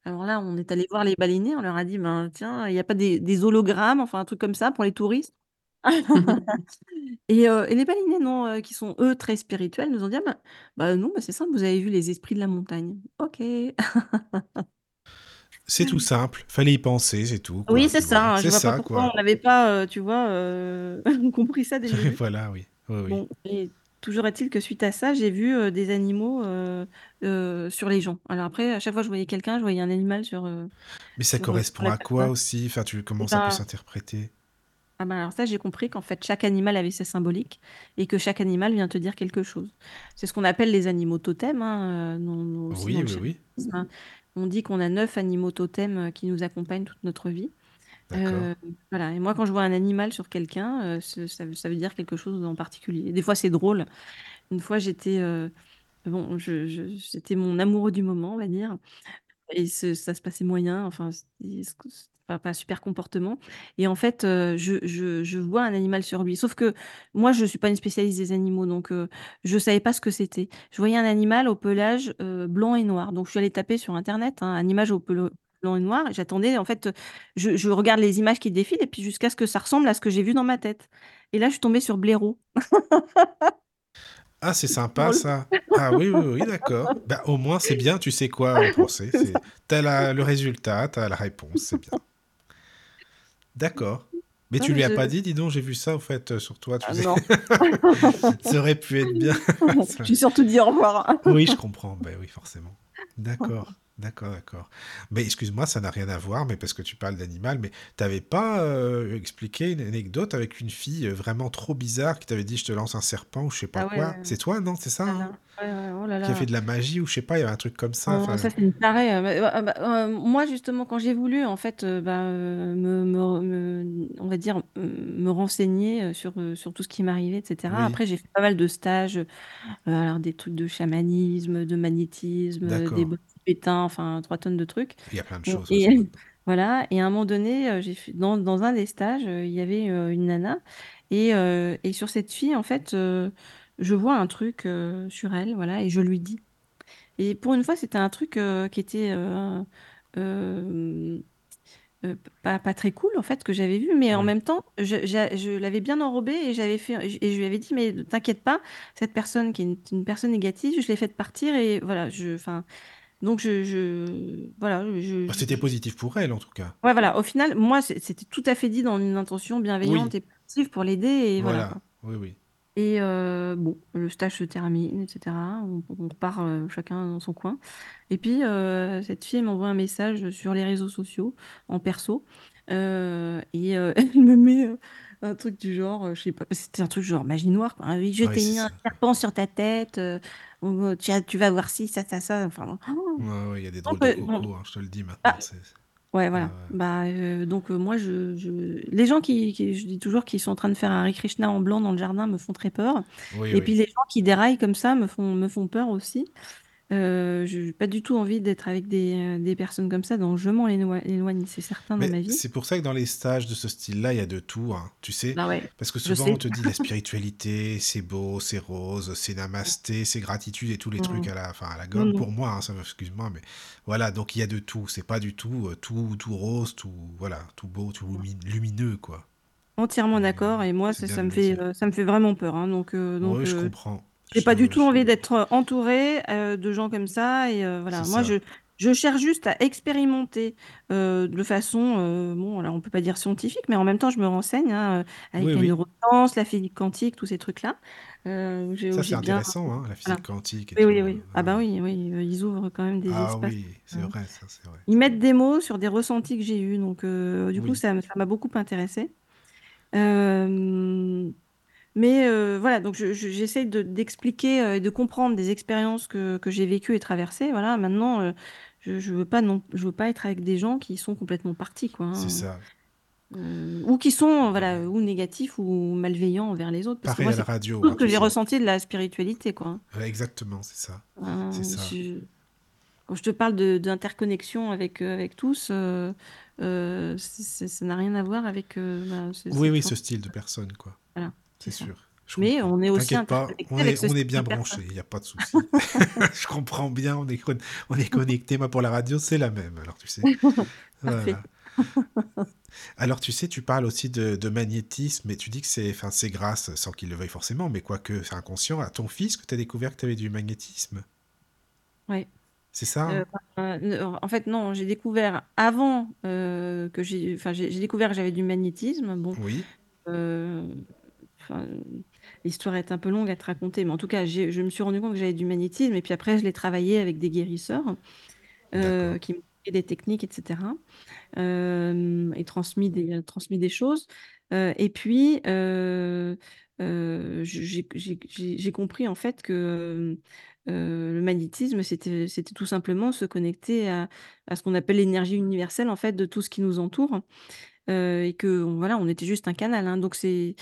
Speaker 4: Alors là, on est allé voir les baleiniers, on leur a dit: «Ben, tiens, il y a pas des des hologrammes, enfin un truc comme ça pour les touristes?» et heu et les baleiniers non, heu, qui sont eux très spirituels, nous ont dit: «Ah ben bah non, bah c'est simple, vous avez vu les esprits de la montagne». OK.
Speaker 3: C'est tout simple, fallait y penser, c'est tout
Speaker 4: Oui,
Speaker 3: quoi,
Speaker 4: c'est
Speaker 3: tu vois?
Speaker 4: ça, hein, je
Speaker 3: C'est
Speaker 4: vois pas
Speaker 3: ça
Speaker 4: pourquoi
Speaker 3: quoi.
Speaker 4: on n'avait pas, heu, tu vois, heu, compris ça dès le début.
Speaker 3: Voilà, oui. Oui, oui.
Speaker 4: Bon et toujours est-il que suite à ça, j'ai vu, heu, des animaux, heu heu, sur les gens. Alors après, à chaque fois que je voyais quelqu'un, je voyais un animal sur, heu,
Speaker 3: Mais ça
Speaker 4: sur, heu, sur
Speaker 3: correspond
Speaker 4: la
Speaker 3: à quoi
Speaker 4: personne
Speaker 3: aussi? Enfin, tu
Speaker 4: et
Speaker 3: comment ça peut
Speaker 4: ben
Speaker 3: s'interpréter?
Speaker 4: ah ben, alors ça, j'ai compris qu'en fait, chaque animal avait sa symbolique et que chaque animal vient te dire quelque chose. C'est ce qu'on appelle les animaux totems, hein, heu, dans dans aussi dans
Speaker 3: Oui,
Speaker 4: le
Speaker 3: oui, oui.
Speaker 4: chamanisme, hein. On dit qu'on a 9 animaux totems, heu, qui nous accompagnent toute notre vie. Heu, voilà et moi, quand je vois un animal sur quelqu'un, ce ça veut dire quelque chose en particulier. Des fois, c'est drôle. Une fois, j'étais, heu, bon, c'était mon amoureux du moment, on va dire et ça se passait moyen, enfin, c'était pas pas super comportement et en fait, je vois un animal sur lui. Sauf que moi, je suis pas une spécialiste des animaux, donc heu, je savais pas ce que c'était. Je voyais un animal au pelage, blanc et noir, donc je suis allée taper sur internet, hein, «animal au pelo blanc et noir» et j'attendais en fait, je je regarde les images qui défilent et puis jusqu'à ce que ça ressemble à ce que j'ai vu dans ma tête et là, je suis tombée sur blaireau.
Speaker 3: Ah, c'est sympa ça. Ah oui, oui, oui, d'accord. Bah, au moins, c'est bien, tu sais quoi en penser.
Speaker 4: C'est ça.
Speaker 3: C'est tu as la le résultat, tu as la réponse, c'est bien. D'accord. Mais
Speaker 4: Non
Speaker 3: tu
Speaker 4: mais
Speaker 3: lui as
Speaker 4: je
Speaker 3: pas dit: «Dis donc, j'ai vu ça au fait, heu, sur toi», tu
Speaker 4: Ah
Speaker 3: sais?
Speaker 4: non.
Speaker 3: Ça aurait pu être bien.
Speaker 4: J'ai surtout dit: «Au revoir».
Speaker 3: oui, je comprends, beh, oui, forcément. D'accord, d'accord, d'accord. Mais excuse-moi, ça n'a rien à voir, mais parce que tu parles d'animal, mais tu avais pas, heu, expliqué une anecdote avec une fille, heu, vraiment trop bizarre qui t'avait dit: «Je te lance un serpent» ou je sais pas
Speaker 4: Ah ouais,
Speaker 3: quoi? C'est toi, non? C'est ça,
Speaker 4: Ah
Speaker 3: hein?
Speaker 4: là, ouais, ouais, oh là
Speaker 3: Qui a fait de la magie ou je sais pas, il y avait un truc comme ça,
Speaker 4: Oh ça, c'est une tarée, heu, mais bah bah, heu, moi justement quand j'ai voulu en fait, bah, me me on va dire, me renseigner, sur, sur tout ce qui m'arrivait et cetera.
Speaker 3: Oui.
Speaker 4: Après j'ai fait pas mal de stages, alors des trucs de chamanisme, de magnétisme, des Tibétains, enfin 3 tonnes de trucs.
Speaker 3: Il y a plein de choses,
Speaker 4: et
Speaker 3: être
Speaker 4: voilà. Et à un moment donné, heu, j'ai fait dans dans un des stages, heu, il y avait, heu, une nana. Et et sur cette fille en fait, je vois un truc, sur elle, voilà et je lui dis. Et pour une fois, c'était un truc, qui était, pas pas très cool en fait que j'avais vu, mais en
Speaker 3: Oui.
Speaker 4: même temps, je j'a je l'avais bien enrobée et j'avais fait et je lui avais dit: «Mais t'inquiète pas, cette personne qui est une une personne négative, je l'ai faite partir» et voilà, je enfin donc je je voilà, je
Speaker 3: Bah, c'était positif pour elle, en tout cas.
Speaker 4: ouais, voilà, au final, moi, c'était tout à fait dit dans une intention bienveillante
Speaker 3: Oui.
Speaker 4: et positive pour l'aider et voilà,
Speaker 3: oui, oui.
Speaker 4: et heu, bon, le stage se termine et cetera. On on repart, heu, chacun dans son coin et puis, heu, cette fille, m'envoie un message sur les réseaux sociaux, en perso, heu et elle me met, un truc du genre, je sais pas, c'était un truc genre magie noire, quoi: «Ah oui, je t'ai mis un serpent sur ta tête, ou tu as tu vas voir ci, ça, ça, ça», enfin
Speaker 3: Ouais, ouais, il y a des drôles de
Speaker 4: peu bon,
Speaker 3: cocos, hein, je te le dis
Speaker 4: bah
Speaker 3: maintenant, c'est
Speaker 4: Ouais, voilà.
Speaker 3: ouais.
Speaker 4: Bah, heu, donc heu, moi, je je les gens qui qui je dis toujours qu'ils sont en train de faire un Hare Krishna en blanc dans le jardin me font très peur
Speaker 3: Oui,
Speaker 4: et puis les gens qui déraillent comme ça me font me font peur aussi. Heu, je j'ai pas du tout envie d'être avec des, heu, des personnes comme ça, donc je m'en éloigne, c'est certain dans
Speaker 3: Mais
Speaker 4: ma vie.
Speaker 3: c'est pour ça que dans les stages de ce style-là, il y a de tout, hein, tu sais.
Speaker 4: Bah ouais,
Speaker 3: Parce que
Speaker 4: je
Speaker 3: souvent, on
Speaker 4: sais.
Speaker 3: te dit la spiritualité, c'est beau, c'est rose, c'est namasté, c'est gratitude et tous les trucs
Speaker 4: Mmh.
Speaker 3: à la, enfin, à la gomme. Pour moi, hein, ça excuse-moi, mais voilà, donc il y a de tout. C'est pas du tout euh, tout, tout rose, tout, voilà, tout beau, tout lumi- lumineux, quoi.
Speaker 4: Entièrement d'accord et moi
Speaker 3: c'est
Speaker 4: ça
Speaker 3: bien
Speaker 4: ça
Speaker 3: de
Speaker 4: me
Speaker 3: le
Speaker 4: fait,
Speaker 3: dire.
Speaker 4: heu, ça me fait vraiment peur, hein, donc heu, donc
Speaker 3: Oui, je
Speaker 4: heu,
Speaker 3: comprends.
Speaker 4: J'ai pas du tout envie d'être, entourée, heu, de gens comme ça et
Speaker 3: C'est
Speaker 4: voilà. Moi je je cherche juste à expérimenter, de façon, bon alors on peut pas dire scientifique, mais en même temps je me renseigne, hein, avec
Speaker 3: Oui,
Speaker 4: la
Speaker 3: oui.
Speaker 4: neuroscience, la physique quantique, tous ces trucs-là.
Speaker 3: Ça, c'est
Speaker 4: bien
Speaker 3: intéressant, hein, la
Speaker 4: voilà.
Speaker 3: physique quantique et
Speaker 4: Oui,
Speaker 3: tout.
Speaker 4: oui,
Speaker 3: euh,
Speaker 4: oui. Ah bah oui, oui, ils ouvrent quand même des
Speaker 3: Ah
Speaker 4: espaces,
Speaker 3: oui, c'est
Speaker 4: heu,
Speaker 3: vrai, ça, c'est vrai.
Speaker 4: ils mettent des mots sur des ressentis que j'ai eus, donc du coup ça m'a beaucoup intéressée. Mais heu, voilà, donc je je j'essaye de d'expliquer, heu, et de comprendre des expériences que que j'ai vécues et traversées, voilà. Maintenant, heu, je je veux pas non je veux pas être avec des gens qui sont complètement partis, quoi,
Speaker 3: c'est
Speaker 4: hein,
Speaker 3: ça.
Speaker 4: heu, ou qui sont, voilà, ou négatifs ou malveillants envers les autres. Parce que
Speaker 3: Pareil
Speaker 4: moi,
Speaker 3: à la
Speaker 4: c'est
Speaker 3: radio,
Speaker 4: tout
Speaker 3: hein,
Speaker 4: ce que
Speaker 3: tu
Speaker 4: j'ai ressenti de la spiritualité, quoi, hein.
Speaker 3: Ouais, exactement, c'est ça. C'est
Speaker 4: Hein,
Speaker 3: ça.
Speaker 4: je quand je te parle de d'interconnexion avec, heu, avec tous, heu heu, c'est c'est ça n'a rien à voir avec, heu, bah, ce
Speaker 3: Oui,
Speaker 4: cette
Speaker 3: oui, ce style de personne, quoi.
Speaker 4: voilà,
Speaker 3: C'est sûr. Je
Speaker 4: Mais
Speaker 3: comprends.
Speaker 4: on est aussi
Speaker 3: pas, on
Speaker 4: avec
Speaker 3: est,
Speaker 4: ce
Speaker 3: on est bien branché, il n'y a pas de souci. Je comprends bien, on est, on est connecté. Moi, pour la radio, c'est la même, alors tu sais. Voilà. Alors, tu sais, tu parles aussi de, de magnétisme, mais tu dis que c'est c'est grâce, sans qu'il le veuille forcément, mais quoique c'est inconscient, à ton fils que tu as découvert que tu avais du magnétisme.
Speaker 4: Ouais.
Speaker 3: C'est ça, hein?
Speaker 4: Ben, heu, en fait, non, j'ai découvert avant, heu, que j'ai enfin, j'ai j'ai découvert que j'avais du magnétisme. Bon,
Speaker 3: Oui,
Speaker 4: heu, enfin, l'histoire est un peu longue à te raconter, mais en tout cas, je me suis rendu compte que j'avais du magnétisme et puis après je l'ai travaillé avec des guérisseurs,
Speaker 3: d'accord.
Speaker 4: qui m'ont des techniques et cetera, hem et transmis des transmis des choses, heu et puis, je j'ai compris en fait que, le magnétisme, c'était tout simplement se connecter à à ce qu'on appelle l'énergie universelle en fait de tout ce qui nous entoure, et que on voilà, on était juste un canal, hein, donc c'est,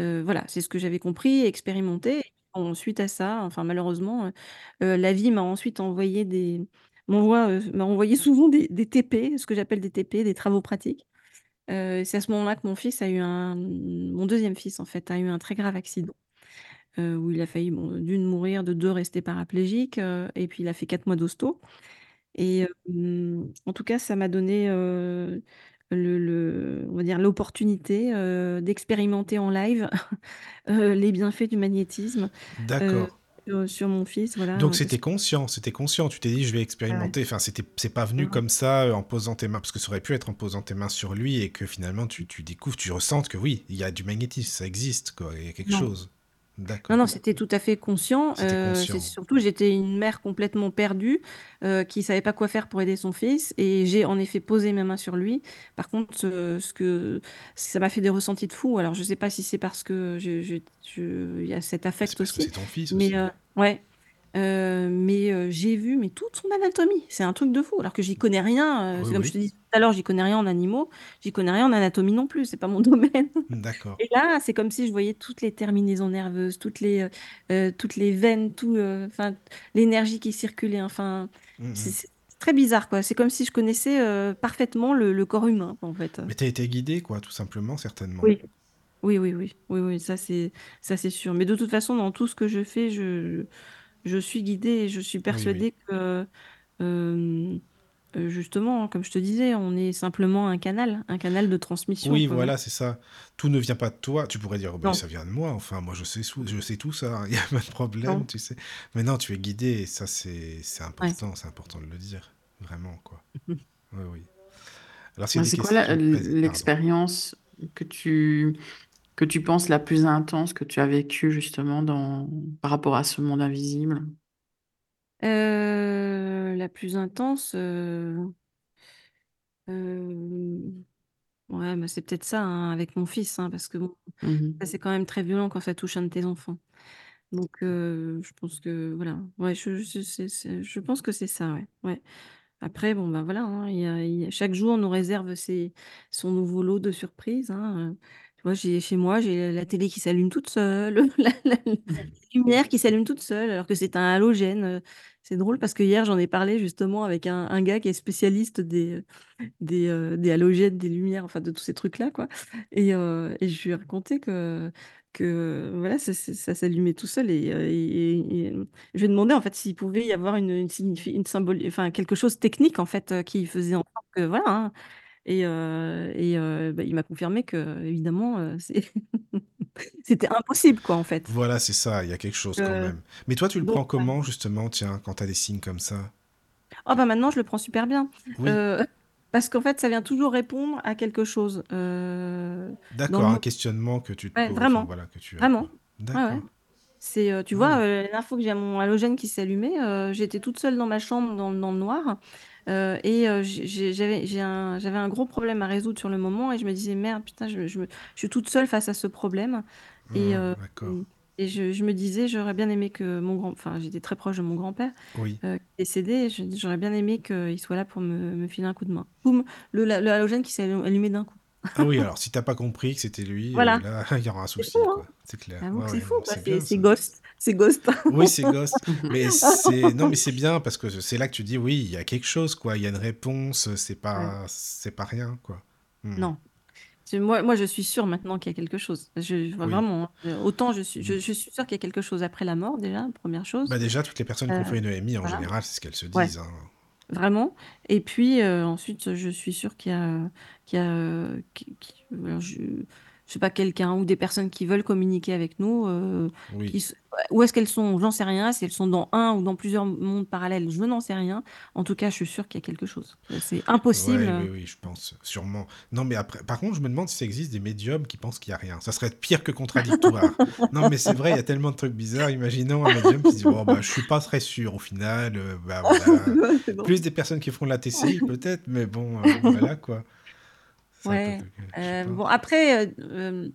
Speaker 4: heu, voilà, c'est ce que j'avais compris et expérimenté. Bon, suite à ça, enfin malheureusement, heu heu, la vie m'a ensuite envoyé des m'envoie, m'a envoyé souvent des TP, ce que j'appelle des TP, des travaux pratiques. C'est à ce moment-là que mon fils a eu un mon deuxième fils en fait, a eu un très grave accident, où il a failli, bon, d'1 mourir, de 2 rester paraplégique, et puis il a fait 4 mois d'hosto et en tout cas, ça m'a donné, le le on va dire l'opportunité, heu, d'expérimenter en live, heu, les bienfaits du magnétisme,
Speaker 3: D'accord.
Speaker 4: sur sur mon fils,
Speaker 3: Donc
Speaker 4: voilà, parce
Speaker 3: c'était conscient, c'était conscient. Tu t'es dit, je vais
Speaker 4: ah ouais.
Speaker 3: expérimenter. Enfin, c'était, c'est pas venu comme ça euh, en posant tes mains, parce que ça aurait pu être en posant tes mains sur lui et que finalement tu, tu découvres, tu ressentes que oui, il y a du magnétisme, ça existe, quoi, il y a quelque
Speaker 4: Non.
Speaker 3: chose.
Speaker 4: Non,
Speaker 3: D'accord.
Speaker 4: non, c'était tout à fait conscient,
Speaker 3: C'était
Speaker 4: heu, c'est
Speaker 3: conscient.
Speaker 4: surtout j'étais une mère complètement perdue, heu, qui savait pas quoi faire pour aider son fils et j'ai en effet posé mes mains sur lui. Par contre, ce ce que ça m'a fait des ressentis de fou. Alors je sais pas si c'est parce que je je je il y a cet
Speaker 3: Bah, c'est
Speaker 4: affect
Speaker 3: parce que
Speaker 4: aussi,
Speaker 3: c'est ton fils
Speaker 4: mais
Speaker 3: aussi.
Speaker 4: heu, ouais, heu, mais heu, j'ai vu mais toute son anatomie. C'est un truc de fou alors que j'y connais rien, heu,
Speaker 3: Oui,
Speaker 4: c'est comme je
Speaker 3: oui.
Speaker 4: te disais tout à l'heure, j'y connais rien en animaux, j'y connais rien en anatomie non plus, c'est pas mon domaine.
Speaker 3: D'accord.
Speaker 4: Et là, c'est comme si je voyais toutes les terminaisons nerveuses, toutes les, heu heu, toutes les veines, tout, heu, enfin, l'énergie qui circulait, enfin,
Speaker 3: Mm,
Speaker 4: c'est
Speaker 3: mm.
Speaker 4: c'est très bizarre, quoi. C'est comme si je connaissais, heu, parfaitement le le corps humain, en fait,
Speaker 3: Mais t'as été guidé, quoi, tout simplement, certainement.
Speaker 4: Oui. Oui, oui, oui. Oui, oui, ça c'est ça c'est sûr. Mais de toute façon, dans tout ce que je fais, je je suis guidée et je suis
Speaker 3: Oui, oui.
Speaker 4: persuadée que, hem, heu, justement, comme je te disais, on est simplement un canal, un canal de transmission,
Speaker 3: Oui,
Speaker 4: voilà.
Speaker 3: c'est ça. Tout ne vient pas de toi. Tu pourrais dire, oh, ben, ça vient de moi. Enfin, moi, je sais, je sais tout ça. Il n'y a pas de problème,
Speaker 4: non,
Speaker 3: tu sais. Mais non, tu es guidé et ça, c'est c'est
Speaker 4: ouais.
Speaker 3: important. C'est important de le dire. Vraiment, quoi. Oui, oui. Alors,
Speaker 2: c'est quoi la- l'expérience que tu, que tu penses la plus intense que tu as vécue justement dans, par rapport à ce monde invisible?
Speaker 4: Heu, la plus intense, heu, hem, ouais, bah, c'est peut-être ça, hein, avec mon fils, hein, parce que bon, ça
Speaker 2: Mhm.
Speaker 4: c'est quand même très violent quand ça touche un de tes enfants. Donc je pense que voilà, ouais, je je c'est c'est je pense que c'est ça, ouais, ouais. Après, bon, bah, voilà, hein, il y a il y a chaque jour nous réserve ses son nouveau lot de surprises, hein. Vois, j'ai chez moi, j'ai la télé qui s'allume toute seule, la la lumière qui s'allume toute seule, alors que c'est un halogène, heu. C'est drôle parce que hier, j'en ai parlé justement avec un un gars qui est spécialiste des, heu, des, heu, des halogènes, des lumières, enfin de tous ces trucs-là, quoi et et je lui ai raconté que que voilà, ça s'allumait tout seul et je lui ai demandé en fait s'il pouvait y avoir une une une enfin quelque chose technique en fait, qui faisait en sorte que voilà, hein et bah, il m'a confirmé qu'évidemment, heu, c'est c'était impossible quoi, en fait.
Speaker 3: Voilà, c'est ça, il y a quelque chose quand même. Mais toi, tu le
Speaker 4: donc
Speaker 3: prends comment justement, tiens, quand tu as des signes comme ça?
Speaker 4: Ah bah, maintenant je le prends super bien,
Speaker 3: Oui.
Speaker 4: parce qu'en fait ça vient toujours répondre à quelque chose, heu, dans le
Speaker 3: D'accord, un questionnement que tu te
Speaker 4: ouais,
Speaker 3: poses, enfin
Speaker 4: vraiment,
Speaker 3: voilà, que tu as
Speaker 4: vraiment.
Speaker 3: quoi.
Speaker 4: Ouais, ouais.
Speaker 3: D'accord.
Speaker 4: C'est, heu, tu vois,
Speaker 3: oui.
Speaker 4: heu, la dernière fois que j'ai mon halogène qui s'est allumé, heu, j'étais toute seule dans ma chambre dans dans le noir, heu et heu, j'ai j'ai j'avais j'ai un j'avais un gros problème à résoudre sur le moment et je me disais: «Merde, putain, je je me je suis toute seule face à ce problème» et
Speaker 3: Mmh,
Speaker 4: heu
Speaker 3: d'accord.
Speaker 4: et je je me disais: «J'aurais bien aimé que mon grand» enfin, j'étais très proche de mon grand-père,
Speaker 3: Oui.
Speaker 4: heu, décédé et je dis: «J'aurais bien aimé qu'il soit là pour me me filer un coup de main». Boum, le la le halogène qui s'est allu allumé d'un coup.
Speaker 3: Ah oui, alors si tu as pas compris que c'était lui,
Speaker 4: Voilà.
Speaker 3: là, il y aura un
Speaker 4: C'est
Speaker 3: souci,
Speaker 4: hein?
Speaker 3: C'est clair. Ouais,
Speaker 4: c'est
Speaker 3: ouais,
Speaker 4: fou
Speaker 3: c'est.
Speaker 4: Ghost, c'est Ghost.
Speaker 3: Oui, c'est Ghost, mais c'est non, mais c'est bien parce que c'est là que tu dis: «Oui, il y a quelque chose, quoi, il y a une réponse, c'est
Speaker 4: Ouais.
Speaker 3: pas c'est pas rien, quoi». Mh.
Speaker 4: Non. Moi moi je suis sûre maintenant qu'il y a quelque chose. Je enfin
Speaker 3: Oui.
Speaker 4: vraiment, hein, heu, autant je suis
Speaker 3: Mmh.
Speaker 4: je je suis sûre qu'il y a quelque chose après la mort déjà, 1re chose.
Speaker 3: Bah, déjà, toutes les personnes qui ont fait une EMI en
Speaker 4: voilà.
Speaker 3: général, c'est ce qu'elles se disent, hein.
Speaker 4: Vraiment. Et puis, heu, ensuite, je suis sûre qu'il y a, qu'il y je je sais pas, quelqu'un ou des personnes qui veulent communiquer avec nous,
Speaker 3: Oui.
Speaker 4: ouais, où est-ce qu'elles sont? J'en sais rien. Si elles sont dans un ou dans plusieurs mondes parallèles, je n'en sais rien. En tout cas, je suis sûre qu'il y a quelque chose. Heu, c'est impossible,
Speaker 3: Ouais, oui, oui, je pense, sûrement. Non, mais après par contre, je me demande si ça existe des médiums qui pensent qu'il y a rien. Ça serait pire que contradictoire. Non, mais c'est vrai, il y a tellement de trucs bizarres. Imaginons un médium qui dit: «Bon, bah, je suis pas très sûr au final, heu, bah, voilà».
Speaker 4: Ouais, c'est drôle.
Speaker 3: Plus des personnes qui feront de la TCI peut-être, mais bon, voilà, quoi. Peu
Speaker 4: Ouais,
Speaker 3: je pas.
Speaker 4: bon après, heu, hem,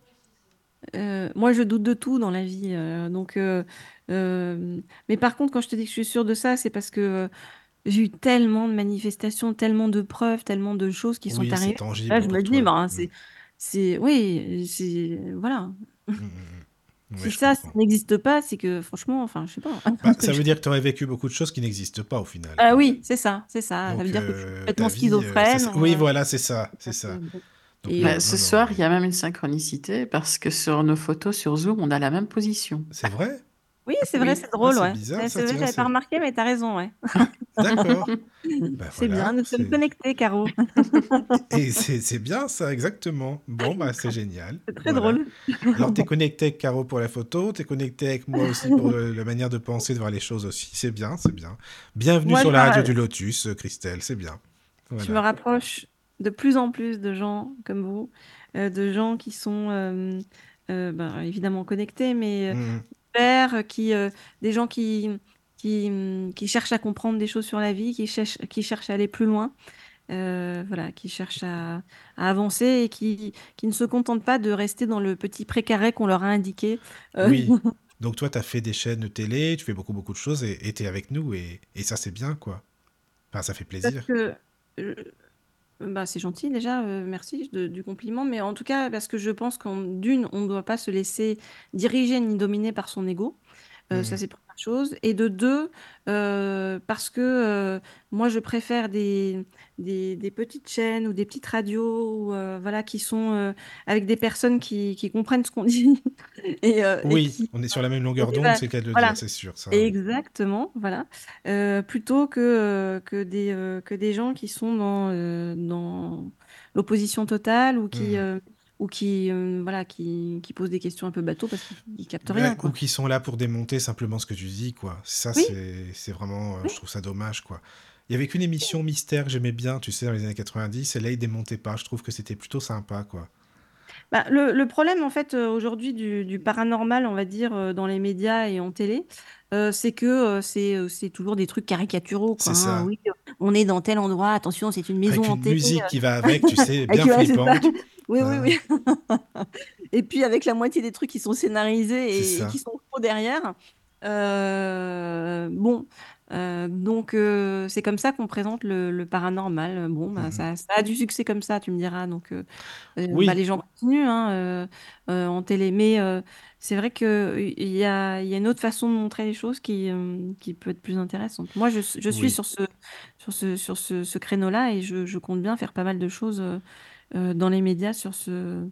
Speaker 4: heu, moi je doute de tout dans la vie, donc mais par contre quand je te dis que je suis sûre de ça, c'est parce que, j'ai eu tellement de manifestations, tellement de preuves, tellement de choses qui sont
Speaker 3: Oui,
Speaker 4: arrivées. Là
Speaker 3: tangible
Speaker 4: je
Speaker 3: pour
Speaker 4: me dis:
Speaker 3: toi.
Speaker 4: «Ben,
Speaker 3: Mmh.
Speaker 4: c'est c'est oui, c'est voilà».
Speaker 3: Mmh Ouais,
Speaker 4: Si ça, ça n'existe pas, c'est que franchement, enfin je sais pas.
Speaker 3: Bah, ça veut dire que tu aurais vécu beaucoup de choses qui n'existent pas au final,
Speaker 4: Ah oui, c'est ça, c'est ça. Ça veut
Speaker 3: Donc
Speaker 4: dire que je suis
Speaker 3: ta
Speaker 4: complètement
Speaker 3: vie, c'est
Speaker 4: schizophrène,
Speaker 3: ça oui,
Speaker 4: heu,
Speaker 3: voilà, c'est ça, c'est ça. Donc
Speaker 4: et
Speaker 3: non,
Speaker 2: Bah, ce
Speaker 3: non,
Speaker 2: soir, il y a même une synchronicité parce que sur nos photos sur Zoom, on a la même position.
Speaker 3: C'est vrai?
Speaker 4: Oui, c'est vrai,
Speaker 2: Oui.
Speaker 4: c'est
Speaker 3: Ah,
Speaker 4: drôle,
Speaker 3: c'est
Speaker 4: ouais. c'est vrai, j'avais pas remarqué, mais tu as raison, ouais.
Speaker 3: D'accord. Bah,
Speaker 4: C'est bien,
Speaker 3: voilà,
Speaker 4: nous sommes connectés, Caro.
Speaker 3: et c'est bien ça, exactement. Bon, bah, c'est génial,
Speaker 4: C'est très
Speaker 3: voilà.
Speaker 4: drôle.
Speaker 3: Alors tu es connecté avec Caro pour la photo, tu es connecté avec moi aussi pour le la manière de penser, de voir les choses aussi. C'est bien, c'est bien. Bienvenue
Speaker 4: Moi,
Speaker 3: sur la radio
Speaker 4: ra
Speaker 3: du Lotus, Christelle, c'est bien.
Speaker 4: je me
Speaker 3: Voilà.
Speaker 4: rapproche de plus en plus de gens comme vous, heu, de gens qui sont, hem, heu, ben, évidemment connectés, mais
Speaker 3: Mmh
Speaker 4: ouverts, qui, heu, des gens qui qui, mmh, qui cherchent à comprendre des choses sur la vie, qui cherchent qui cherchent à aller plus loin, heu, voilà, qui cherchent à à avancer et qui qui ne se contentent pas de rester dans le petit pré carré qu'on leur a indiqué,
Speaker 3: Oui, donc toi, tu as fait des chaînes de télé, tu fais beaucoup, beaucoup de choses et tu es avec nous et et ça, c'est bien, quoi. Enfin, ça fait
Speaker 4: Parce
Speaker 3: plaisir.
Speaker 4: que, bah, c'est gentil déjà, heu, merci de du compliment, mais en tout cas parce que je pense qu'en d'1, on ne doit pas se laisser diriger ni dominer par son ego, heu,
Speaker 3: Mmh
Speaker 4: ça
Speaker 3: mh.
Speaker 4: c'est 1re chose. Et de 2, heu, parce que, heu, moi je préfère des des des petites chaînes ou des petites radios ou heu, voilà, qui sont, avec des personnes qui qui comprennent ce qu'on dit. Et
Speaker 3: Oui,
Speaker 4: qui,
Speaker 3: on est sur la même longueur d'onde,
Speaker 4: bah,
Speaker 3: c'est le de le dire,
Speaker 4: voilà,
Speaker 3: c'est sûr, ça,
Speaker 4: exactement, voilà, plutôt que, que des, que des gens qui sont dans, dans l'opposition totale ou
Speaker 3: Mmh.
Speaker 4: qui,
Speaker 3: mh.
Speaker 4: Ou qui, heu, voilà, qui qui posent des questions un peu bateau parce qu'ils ils captent rien,
Speaker 3: ou qui sont là pour démonter simplement ce que tu dis, quoi. Ça,
Speaker 4: Oui.
Speaker 3: c'est vraiment,
Speaker 4: Oui.
Speaker 3: je trouve ça dommage, quoi. Il y avait qu'une émission mystère que j'aimais bien, tu sais, dans les années 90 et là, ils démontaient pas. Je trouve que c'était plutôt sympa, quoi.
Speaker 4: Bah, le le problème en fait, heu, aujourd'hui du du paranormal, on va dire, heu, dans les médias et en télé, c'est que, heu, c'est, toujours des trucs caricaturaux, quoi,
Speaker 3: C'est
Speaker 4: hein.
Speaker 3: ça.
Speaker 4: Oui, on est dans tel endroit, attention, c'est une maison
Speaker 3: Avec une
Speaker 4: hantée,
Speaker 3: musique qui va avec, tu sais,
Speaker 4: avec
Speaker 3: bien flippante,
Speaker 4: Oui, oui, oui et puis avec la moitié des trucs qui sont scénarisés et et qui sont faux derrière. Heu, bon, donc c'est comme ça qu'on présente le paranormal. Bon, bah,
Speaker 3: Mmh
Speaker 4: ça ça a du succès comme ça, tu me diras donc bah,
Speaker 3: Oui.
Speaker 4: les gens continuent, hein, en télé. Mais c'est vrai qu'il y a il y a une autre façon de montrer les choses qui, qui peut être plus intéressante. Moi, je je suis
Speaker 3: Oui.
Speaker 4: sur ce sur ce sur ce ce créneau-là et je je compte bien faire pas mal de choses, dans les médias sur ce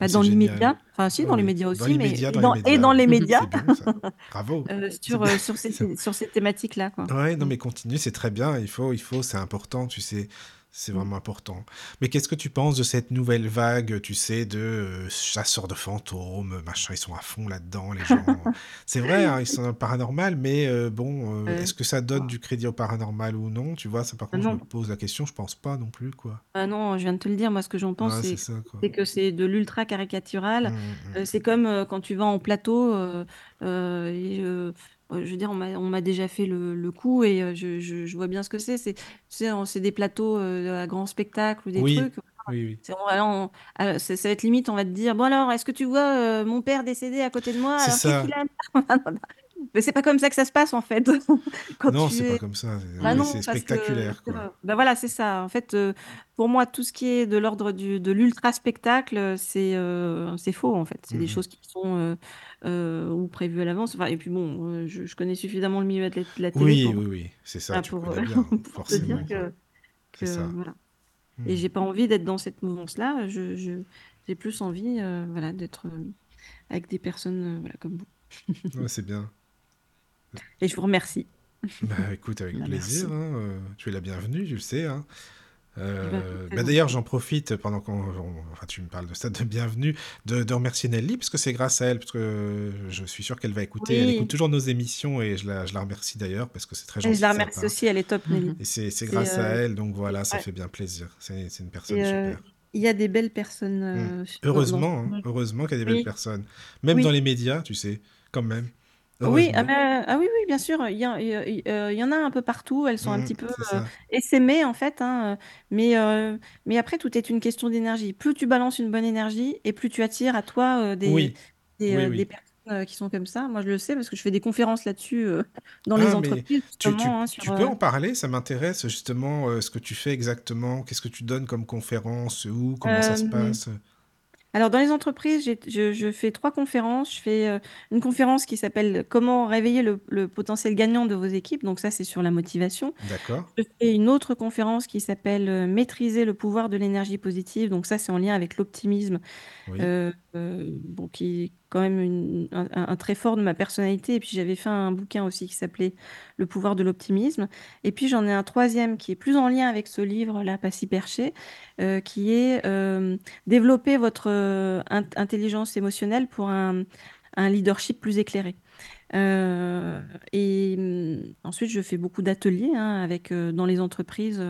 Speaker 3: Ah,
Speaker 4: bah, dans l'immédiat, enfin si
Speaker 3: Oui,
Speaker 4: dans les
Speaker 3: oui.
Speaker 4: médias
Speaker 3: Dans
Speaker 4: aussi, mais et
Speaker 3: dans les
Speaker 4: et
Speaker 3: médias.
Speaker 4: dans les médias,
Speaker 3: C'est bien ça. Bravo. C'est
Speaker 4: sur,
Speaker 3: bien.
Speaker 4: sur ces sur ces thématiques-là.
Speaker 3: Ouais, non,
Speaker 4: Mmh.
Speaker 3: mais continue, c'est très bien. Il faut, il faut, c'est important, tu sais. C'est
Speaker 4: Mmh.
Speaker 3: vraiment important. Mais qu'est-ce que tu penses de cette nouvelle vague, tu sais, de euh, chasseurs de fantômes, machin, ils sont à fond là-dedans, les gens. C'est vrai, hein, ils sont dans le paranormal, mais euh, bon, euh, est-ce que ça donne du crédit au paranormal ou non? Tu vois, ça par contre, je me pose la question, je pense pas non plus, quoi.
Speaker 4: Ah non, je viens de te le dire, moi ce que j'en pense,
Speaker 3: Ouais, c'est
Speaker 4: que c'est de l'ultra caricatural.
Speaker 3: Hum,
Speaker 4: Heu,
Speaker 3: hum.
Speaker 4: c'est comme, quand tu vas en plateau, heu heu et heu, heu, je veux dire, on m'a on m'a déjà fait le le coup et heu, je je je vois bien ce que c'est. C'est tu sais, en c'est des plateaux, heu, à grand spectacle ou des
Speaker 3: Oui,
Speaker 4: trucs,
Speaker 3: oui, oui.
Speaker 4: c'est voilà, on ah, ça ça va être limite, on va te dire: «Bon alors, est-ce que tu vois, heu, mon père décédé à côté de moi?
Speaker 3: C'est
Speaker 4: Alors qu'est-ce qu'il
Speaker 3: ça.
Speaker 4: a?» Mais c'est pas comme ça que ça se passe en fait. Quand
Speaker 3: Non, c'est pas
Speaker 4: es
Speaker 3: comme ça. c'est-
Speaker 4: bah parce que
Speaker 3: spectaculaire, quoi.
Speaker 4: bah voilà, c'est ça. En fait, heu, pour moi, tout ce qui est de l'ordre du de l'ultra spectacle, c'est, c'est faux, en fait. C'est
Speaker 3: Hum,
Speaker 4: des
Speaker 3: hum.
Speaker 4: choses qui sont, heu heu, ou prévues à l'avance. Enfin et puis bon, heu, je je connais suffisamment le milieu de la télé
Speaker 3: Oui,
Speaker 4: pour
Speaker 3: oui, oui, c'est ça,
Speaker 4: voilà,
Speaker 3: tu
Speaker 4: pour,
Speaker 3: connais bien,
Speaker 4: pour te dire
Speaker 3: forcément,
Speaker 4: que que
Speaker 3: ça.
Speaker 4: voilà et
Speaker 3: Hmm.
Speaker 4: j'ai pas envie d'être dans cette mouvance-là. Je je j'ai plus envie, voilà, d'être, avec des personnes, voilà, comme vous
Speaker 3: Ouais, c'est bien.
Speaker 4: Et je vous remercie.
Speaker 3: Bah écoute, avec
Speaker 2: Bah,
Speaker 3: plaisir, hein, euh, tu es la bienvenue, tu le sais. Hein.
Speaker 4: Eh ben,
Speaker 3: Euh, bah d'ailleurs,
Speaker 4: gentil.
Speaker 3: j'en profite pendant qu'on. on- Enfin, tu me parles de ça, de bienvenue, de, de remercier Nelly, parce que c'est grâce à elle, parce que je suis sûr qu'elle va écouter. Elle écoute toujours nos émissions et je la, je la remercie d'ailleurs, parce que c'est très
Speaker 4: et je
Speaker 3: gentil
Speaker 4: la remercie aussi, elle est top, Nelly.
Speaker 3: Et c'est grâce à
Speaker 4: heu,
Speaker 3: elle, donc voilà, ça
Speaker 4: ouais.
Speaker 3: fait bien plaisir. C'est une personne
Speaker 4: Et
Speaker 3: super.
Speaker 4: il y a des belles personnes, dans
Speaker 3: Heureusement, hein, heureusement qu'il y a des belles personnes. Même dans les médias, tu sais, quand même.
Speaker 4: Oui, ah mais ah oui, oui, bien sûr, il y a il y a il heu, il y en a un peu partout, elles sont un
Speaker 3: Hmm,
Speaker 4: petit peu,
Speaker 3: c'est ça.
Speaker 4: essaimées en fait, hein, heu, mais heu, mais après tout est une question d'énergie. Plus tu balances une bonne énergie et plus tu attires à toi, des
Speaker 3: Oui,
Speaker 4: des,
Speaker 3: oui,
Speaker 4: heu, des
Speaker 3: oui.
Speaker 4: personnes, qui sont comme ça. Moi je le sais parce que je fais des conférences là-dessus, dans les
Speaker 3: Ah, mais
Speaker 4: entreprises
Speaker 3: tu, tu,
Speaker 4: justement, hein, sur,
Speaker 3: peux en parler? Ça m'intéresse justement euh, ce que tu fais exactement. Qu'est-ce que tu donnes comme conférence? Où? Comment ça se passe?
Speaker 4: Alors, dans les entreprises, j'ai je je fais 3 conférences. Je fais, heu, une conférence qui s'appelle «Comment réveiller le le potentiel gagnant de vos équipes», donc ça, c'est sur la motivation.
Speaker 3: D'accord.
Speaker 4: Je fais une autre conférence qui s'appelle, heu, «Maîtriser le pouvoir de l'énergie positive», donc ça, c'est en lien avec l'optimisme
Speaker 3: Oui.
Speaker 4: heu bon, qui est quand même un trait fort de ma personnalité et puis j'avais fait un bouquin aussi qui s'appelait «Le pouvoir de l'optimisme» et puis j'en ai un troisième qui est plus en lien avec ce livre-là, Pas si perché, heu, qui est, hem, «Développer votre, intelligence émotionnelle pour un leadership plus éclairé». Et mmh, ensuite je fais beaucoup d'ateliers, hein, dans les entreprises,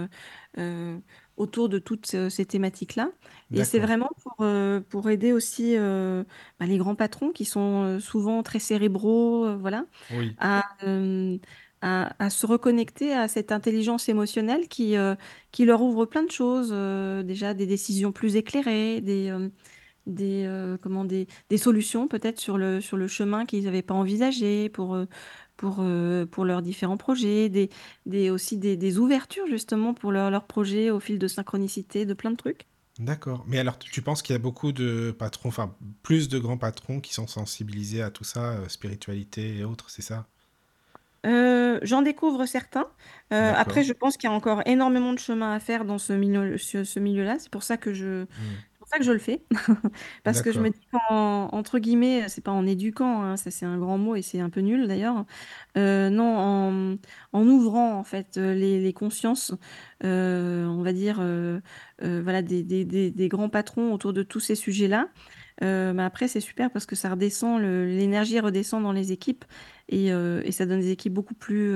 Speaker 4: autour de toutes, heu, ces thématiques-là et c'est
Speaker 3: D'accord.
Speaker 4: vraiment pour, heu, pour aider aussi, heu, bah, les grands patrons qui sont, souvent très cérébraux, voilà,
Speaker 3: Oui.
Speaker 4: à, à à se reconnecter à cette intelligence émotionnelle qui, qui leur ouvre plein de choses, déjà des décisions plus éclairées, des, des, comment? Des des solutions peut-être sur le sur le chemin qu'ils n'avaient pas envisagé pour, pour, heu, pour leurs différents projets, des des aussi des des ouvertures justement pour leurs leurs projets au fil de synchronicité, de plein de trucs.
Speaker 3: D'accord. Mais alors, tu tu penses qu'il y a beaucoup de patrons, enfin, plus de grands patrons qui sont sensibilisés à tout ça, euh, spiritualité et autres, c'est ça?
Speaker 4: Heu, j'en découvre certains. Après je pense qu'il y a encore énormément de chemin à faire dans ce milieu ce ce milieu-là. C'est pour ça que je
Speaker 3: Hmm.
Speaker 4: C'est pour ça que je le fais. Parce que je me
Speaker 3: D'accord.
Speaker 4: dis qu'en entre guillemets, c'est pas en éduquant, hein, ça c'est un grand mot et c'est un peu nul d'ailleurs. Heu, non, en en ouvrant en fait, heu, les les consciences, on va dire, voilà des des des des grands patrons autour de tous ces sujets-là. Heu, mais après c'est super parce que ça redescend, le l'énergie redescend dans les équipes et ça donne des équipes beaucoup plus,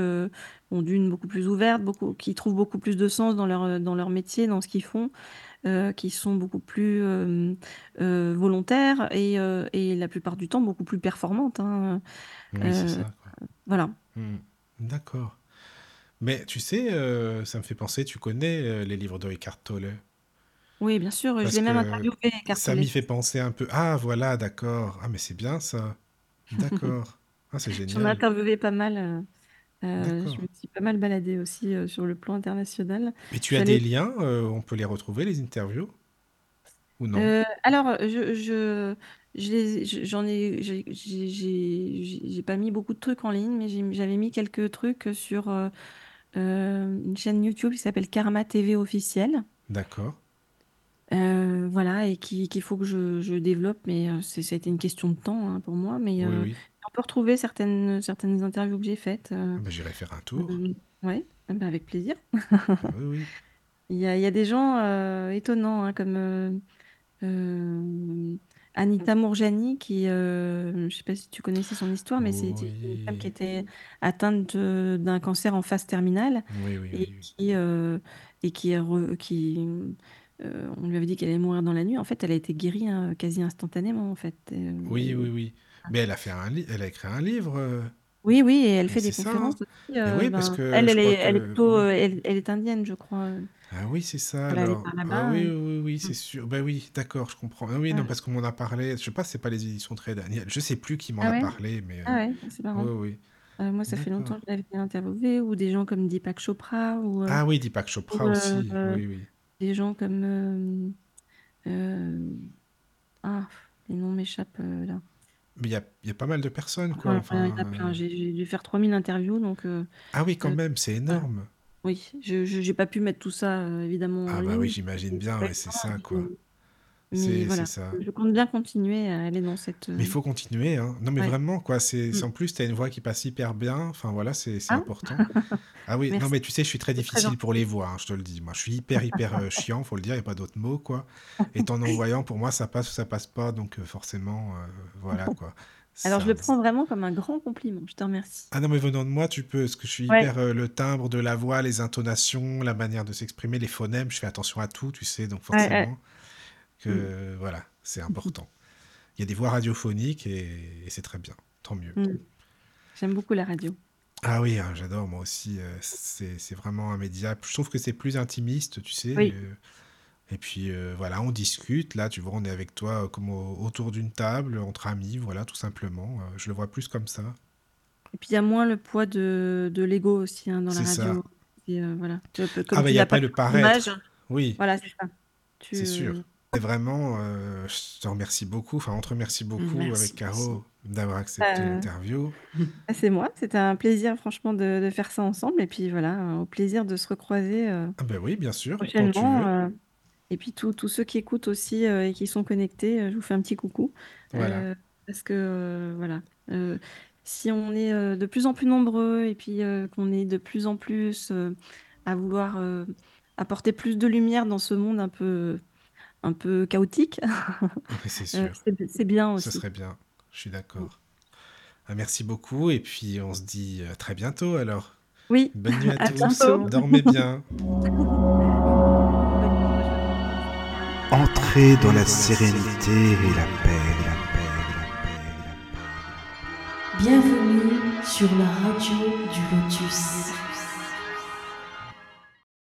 Speaker 4: bon d'une beaucoup plus ouvertes, beaucoup qui trouvent beaucoup plus de sens dans leur, dans leur métier, dans ce qu'ils font, heu, qui sont beaucoup plus, hem, heu, volontaires et la plupart du temps beaucoup plus performantes, hein,
Speaker 3: Oui, c'est
Speaker 4: heu,
Speaker 3: ça, quoi.
Speaker 4: voilà.
Speaker 3: Hmm. D'accord. Mais tu sais, euh, ça me fait penser, tu connais euh, les livres de Eckhart Tolle?
Speaker 4: Oui, bien sûr, je
Speaker 3: Parce
Speaker 4: l'ai même interviewé, Eckhart
Speaker 3: ça m'y fait penser un peu. Ah, voilà, d'accord. Ah, mais c'est bien ça. D'accord. Ah, c'est
Speaker 4: J'en ai
Speaker 3: génial.
Speaker 4: interviewé pas mal, heu je me suis pas mal baladée aussi, sur le plan international.
Speaker 3: Mais tu as des liens, on peut les retrouver les interviews? Ou non?
Speaker 4: alors, je je j'en ai j'ai pas mis beaucoup de trucs en ligne, mais j'avais mis quelques trucs sur, une chaîne YouTube qui s'appelle Karma TV officiel.
Speaker 3: D'accord.
Speaker 4: voilà et qu'il faut que je développe, mais c'est ça a été une question de temps, hein, pour moi, mais on peut retrouver certaines certaines interviews que j'ai faites,
Speaker 3: ah bah, j'irai faire un tour.
Speaker 4: ouais, ah bah, avec plaisir.
Speaker 3: Ah oui, oui.
Speaker 4: Il y a il y a des gens, étonnants, hein, comme, Anita Mourjani qui, je sais pas si tu connaissais son histoire, mais c'est une femme qui était atteinte d'un cancer en phase terminale
Speaker 3: Oui, oui,
Speaker 4: et qui, et qui qui, on lui avait dit qu'elle allait mourir dans la nuit. En fait, elle a été guérie, hein, quasi instantanément, en fait,
Speaker 3: Oui, oui, oui. Mais elle a fait un elle a écrit un livre,
Speaker 4: Oui, oui et elle fait des hein. conférences aussi,
Speaker 3: oui, parce ben,
Speaker 4: que elle, elle est elle est plutôt, elle elle est indienne, je crois,
Speaker 3: ah oui, c'est ça alors. Ah oui, oui, oui, c'est mmh. sûr. Ben oui, d'accord, je comprends. Ah oui, non, parce qu'on m'en a parlé. Je sais pas, c'est pas les éditions très Daniel. Je sais plus qui m'en
Speaker 4: ah
Speaker 3: a parlé, mais.
Speaker 4: Ah ouais, c'est marrant.
Speaker 3: Oui, oui.
Speaker 4: Euh, moi, ça fait longtemps que je l'avais interviewé, ou des gens comme Deepak Chopra, ou,
Speaker 3: euh, Ah oui, Deepak Chopra aussi.
Speaker 4: Euh,
Speaker 3: oui, oui.
Speaker 4: des gens comme. Ah, les noms m'échappent là.
Speaker 3: Mais il y a, y a, pas mal de personnes, quoi.
Speaker 4: Enfin, il y en a plein. J'ai dû faire 3000 interviews, donc.
Speaker 3: ah oui, quand même, c'est énorme.
Speaker 4: Oui, je n'ai pas pu mettre tout ça, euh, évidemment,
Speaker 3: Ah bah oui, j'imagine bien, ouais, c'est ça, quoi.
Speaker 4: Mais voilà, ça. je compte bien continuer à aller dans cette,
Speaker 3: Mais il faut continuer, hein. Non, mais vraiment, quoi. C'est, mm. en plus, tu as une voix qui passe hyper bien. Enfin, voilà, c'est ah. important. Ah oui, non, mais tu sais, je suis très difficile pour les voix, hein, je te le dis. Moi, je suis hyper, hyper euh, chiant, faut le dire, il n'y a pas d'autre mot, quoi. Et en envoyant, pour moi, ça passe ou ça passe pas. Donc, euh, forcément, voilà, quoi.
Speaker 4: Alors, je le prends vraiment comme un grand compliment. Je te remercie.
Speaker 3: Ah non, mais venant de moi, tu peux, parce que je suis hyper euh, le timbre de la voix, les intonations, la manière de s'exprimer, les phonèmes, je fais attention à tout, tu sais, donc forcément que voilà, c'est important. Il y a des voix radiophoniques et, c'est très bien, tant mieux. Mm.
Speaker 4: J'aime beaucoup la radio.
Speaker 3: Ah oui, hein, j'adore moi aussi. Euh, c'est vraiment un média. Je trouve que c'est plus intimiste, tu sais. Oui. Euh, et puis euh, voilà, on discute. Là, tu vois, on est avec toi comme autour d'une table, entre amis, voilà, tout simplement. Je le vois plus comme ça.
Speaker 4: Et puis il y a moins le poids de, de l'ego aussi hein, dans la radio. Et, voilà.
Speaker 3: ah, bah, il n'y a pas le paraître. Oui.
Speaker 4: Voilà, c'est ça.
Speaker 3: C'est sûr. Vraiment, je te remercie beaucoup. Enfin, on te remercie beaucoup avec Caro d'avoir accepté l'interview.
Speaker 4: Ah, c'est moi. C'était un plaisir, franchement, de, de, faire ça ensemble. Et puis voilà, au plaisir de se recroiser.
Speaker 3: ah ben oui, bien sûr.
Speaker 4: Prochainement. Et puis tous ceux qui écoutent aussi euh, et qui sont connectés, euh, je vous fais un petit coucou. Euh, parce que voilà, si on est de plus en plus nombreux et puis qu'on est de plus en plus à vouloir apporter plus de lumière dans ce monde un peu, un peu chaotique,
Speaker 3: c'est sûr.
Speaker 4: c'est bien aussi.
Speaker 3: Ce serait bien, je suis d'accord. Ah, merci beaucoup et puis on se dit à très bientôt alors.
Speaker 4: Oui.
Speaker 3: Bonne nuit à, tous. Dormez bien.
Speaker 5: Entrez dans la sérénité et la paix, la paix, la paix, la paix.
Speaker 1: Bienvenue sur la radio du Lotus.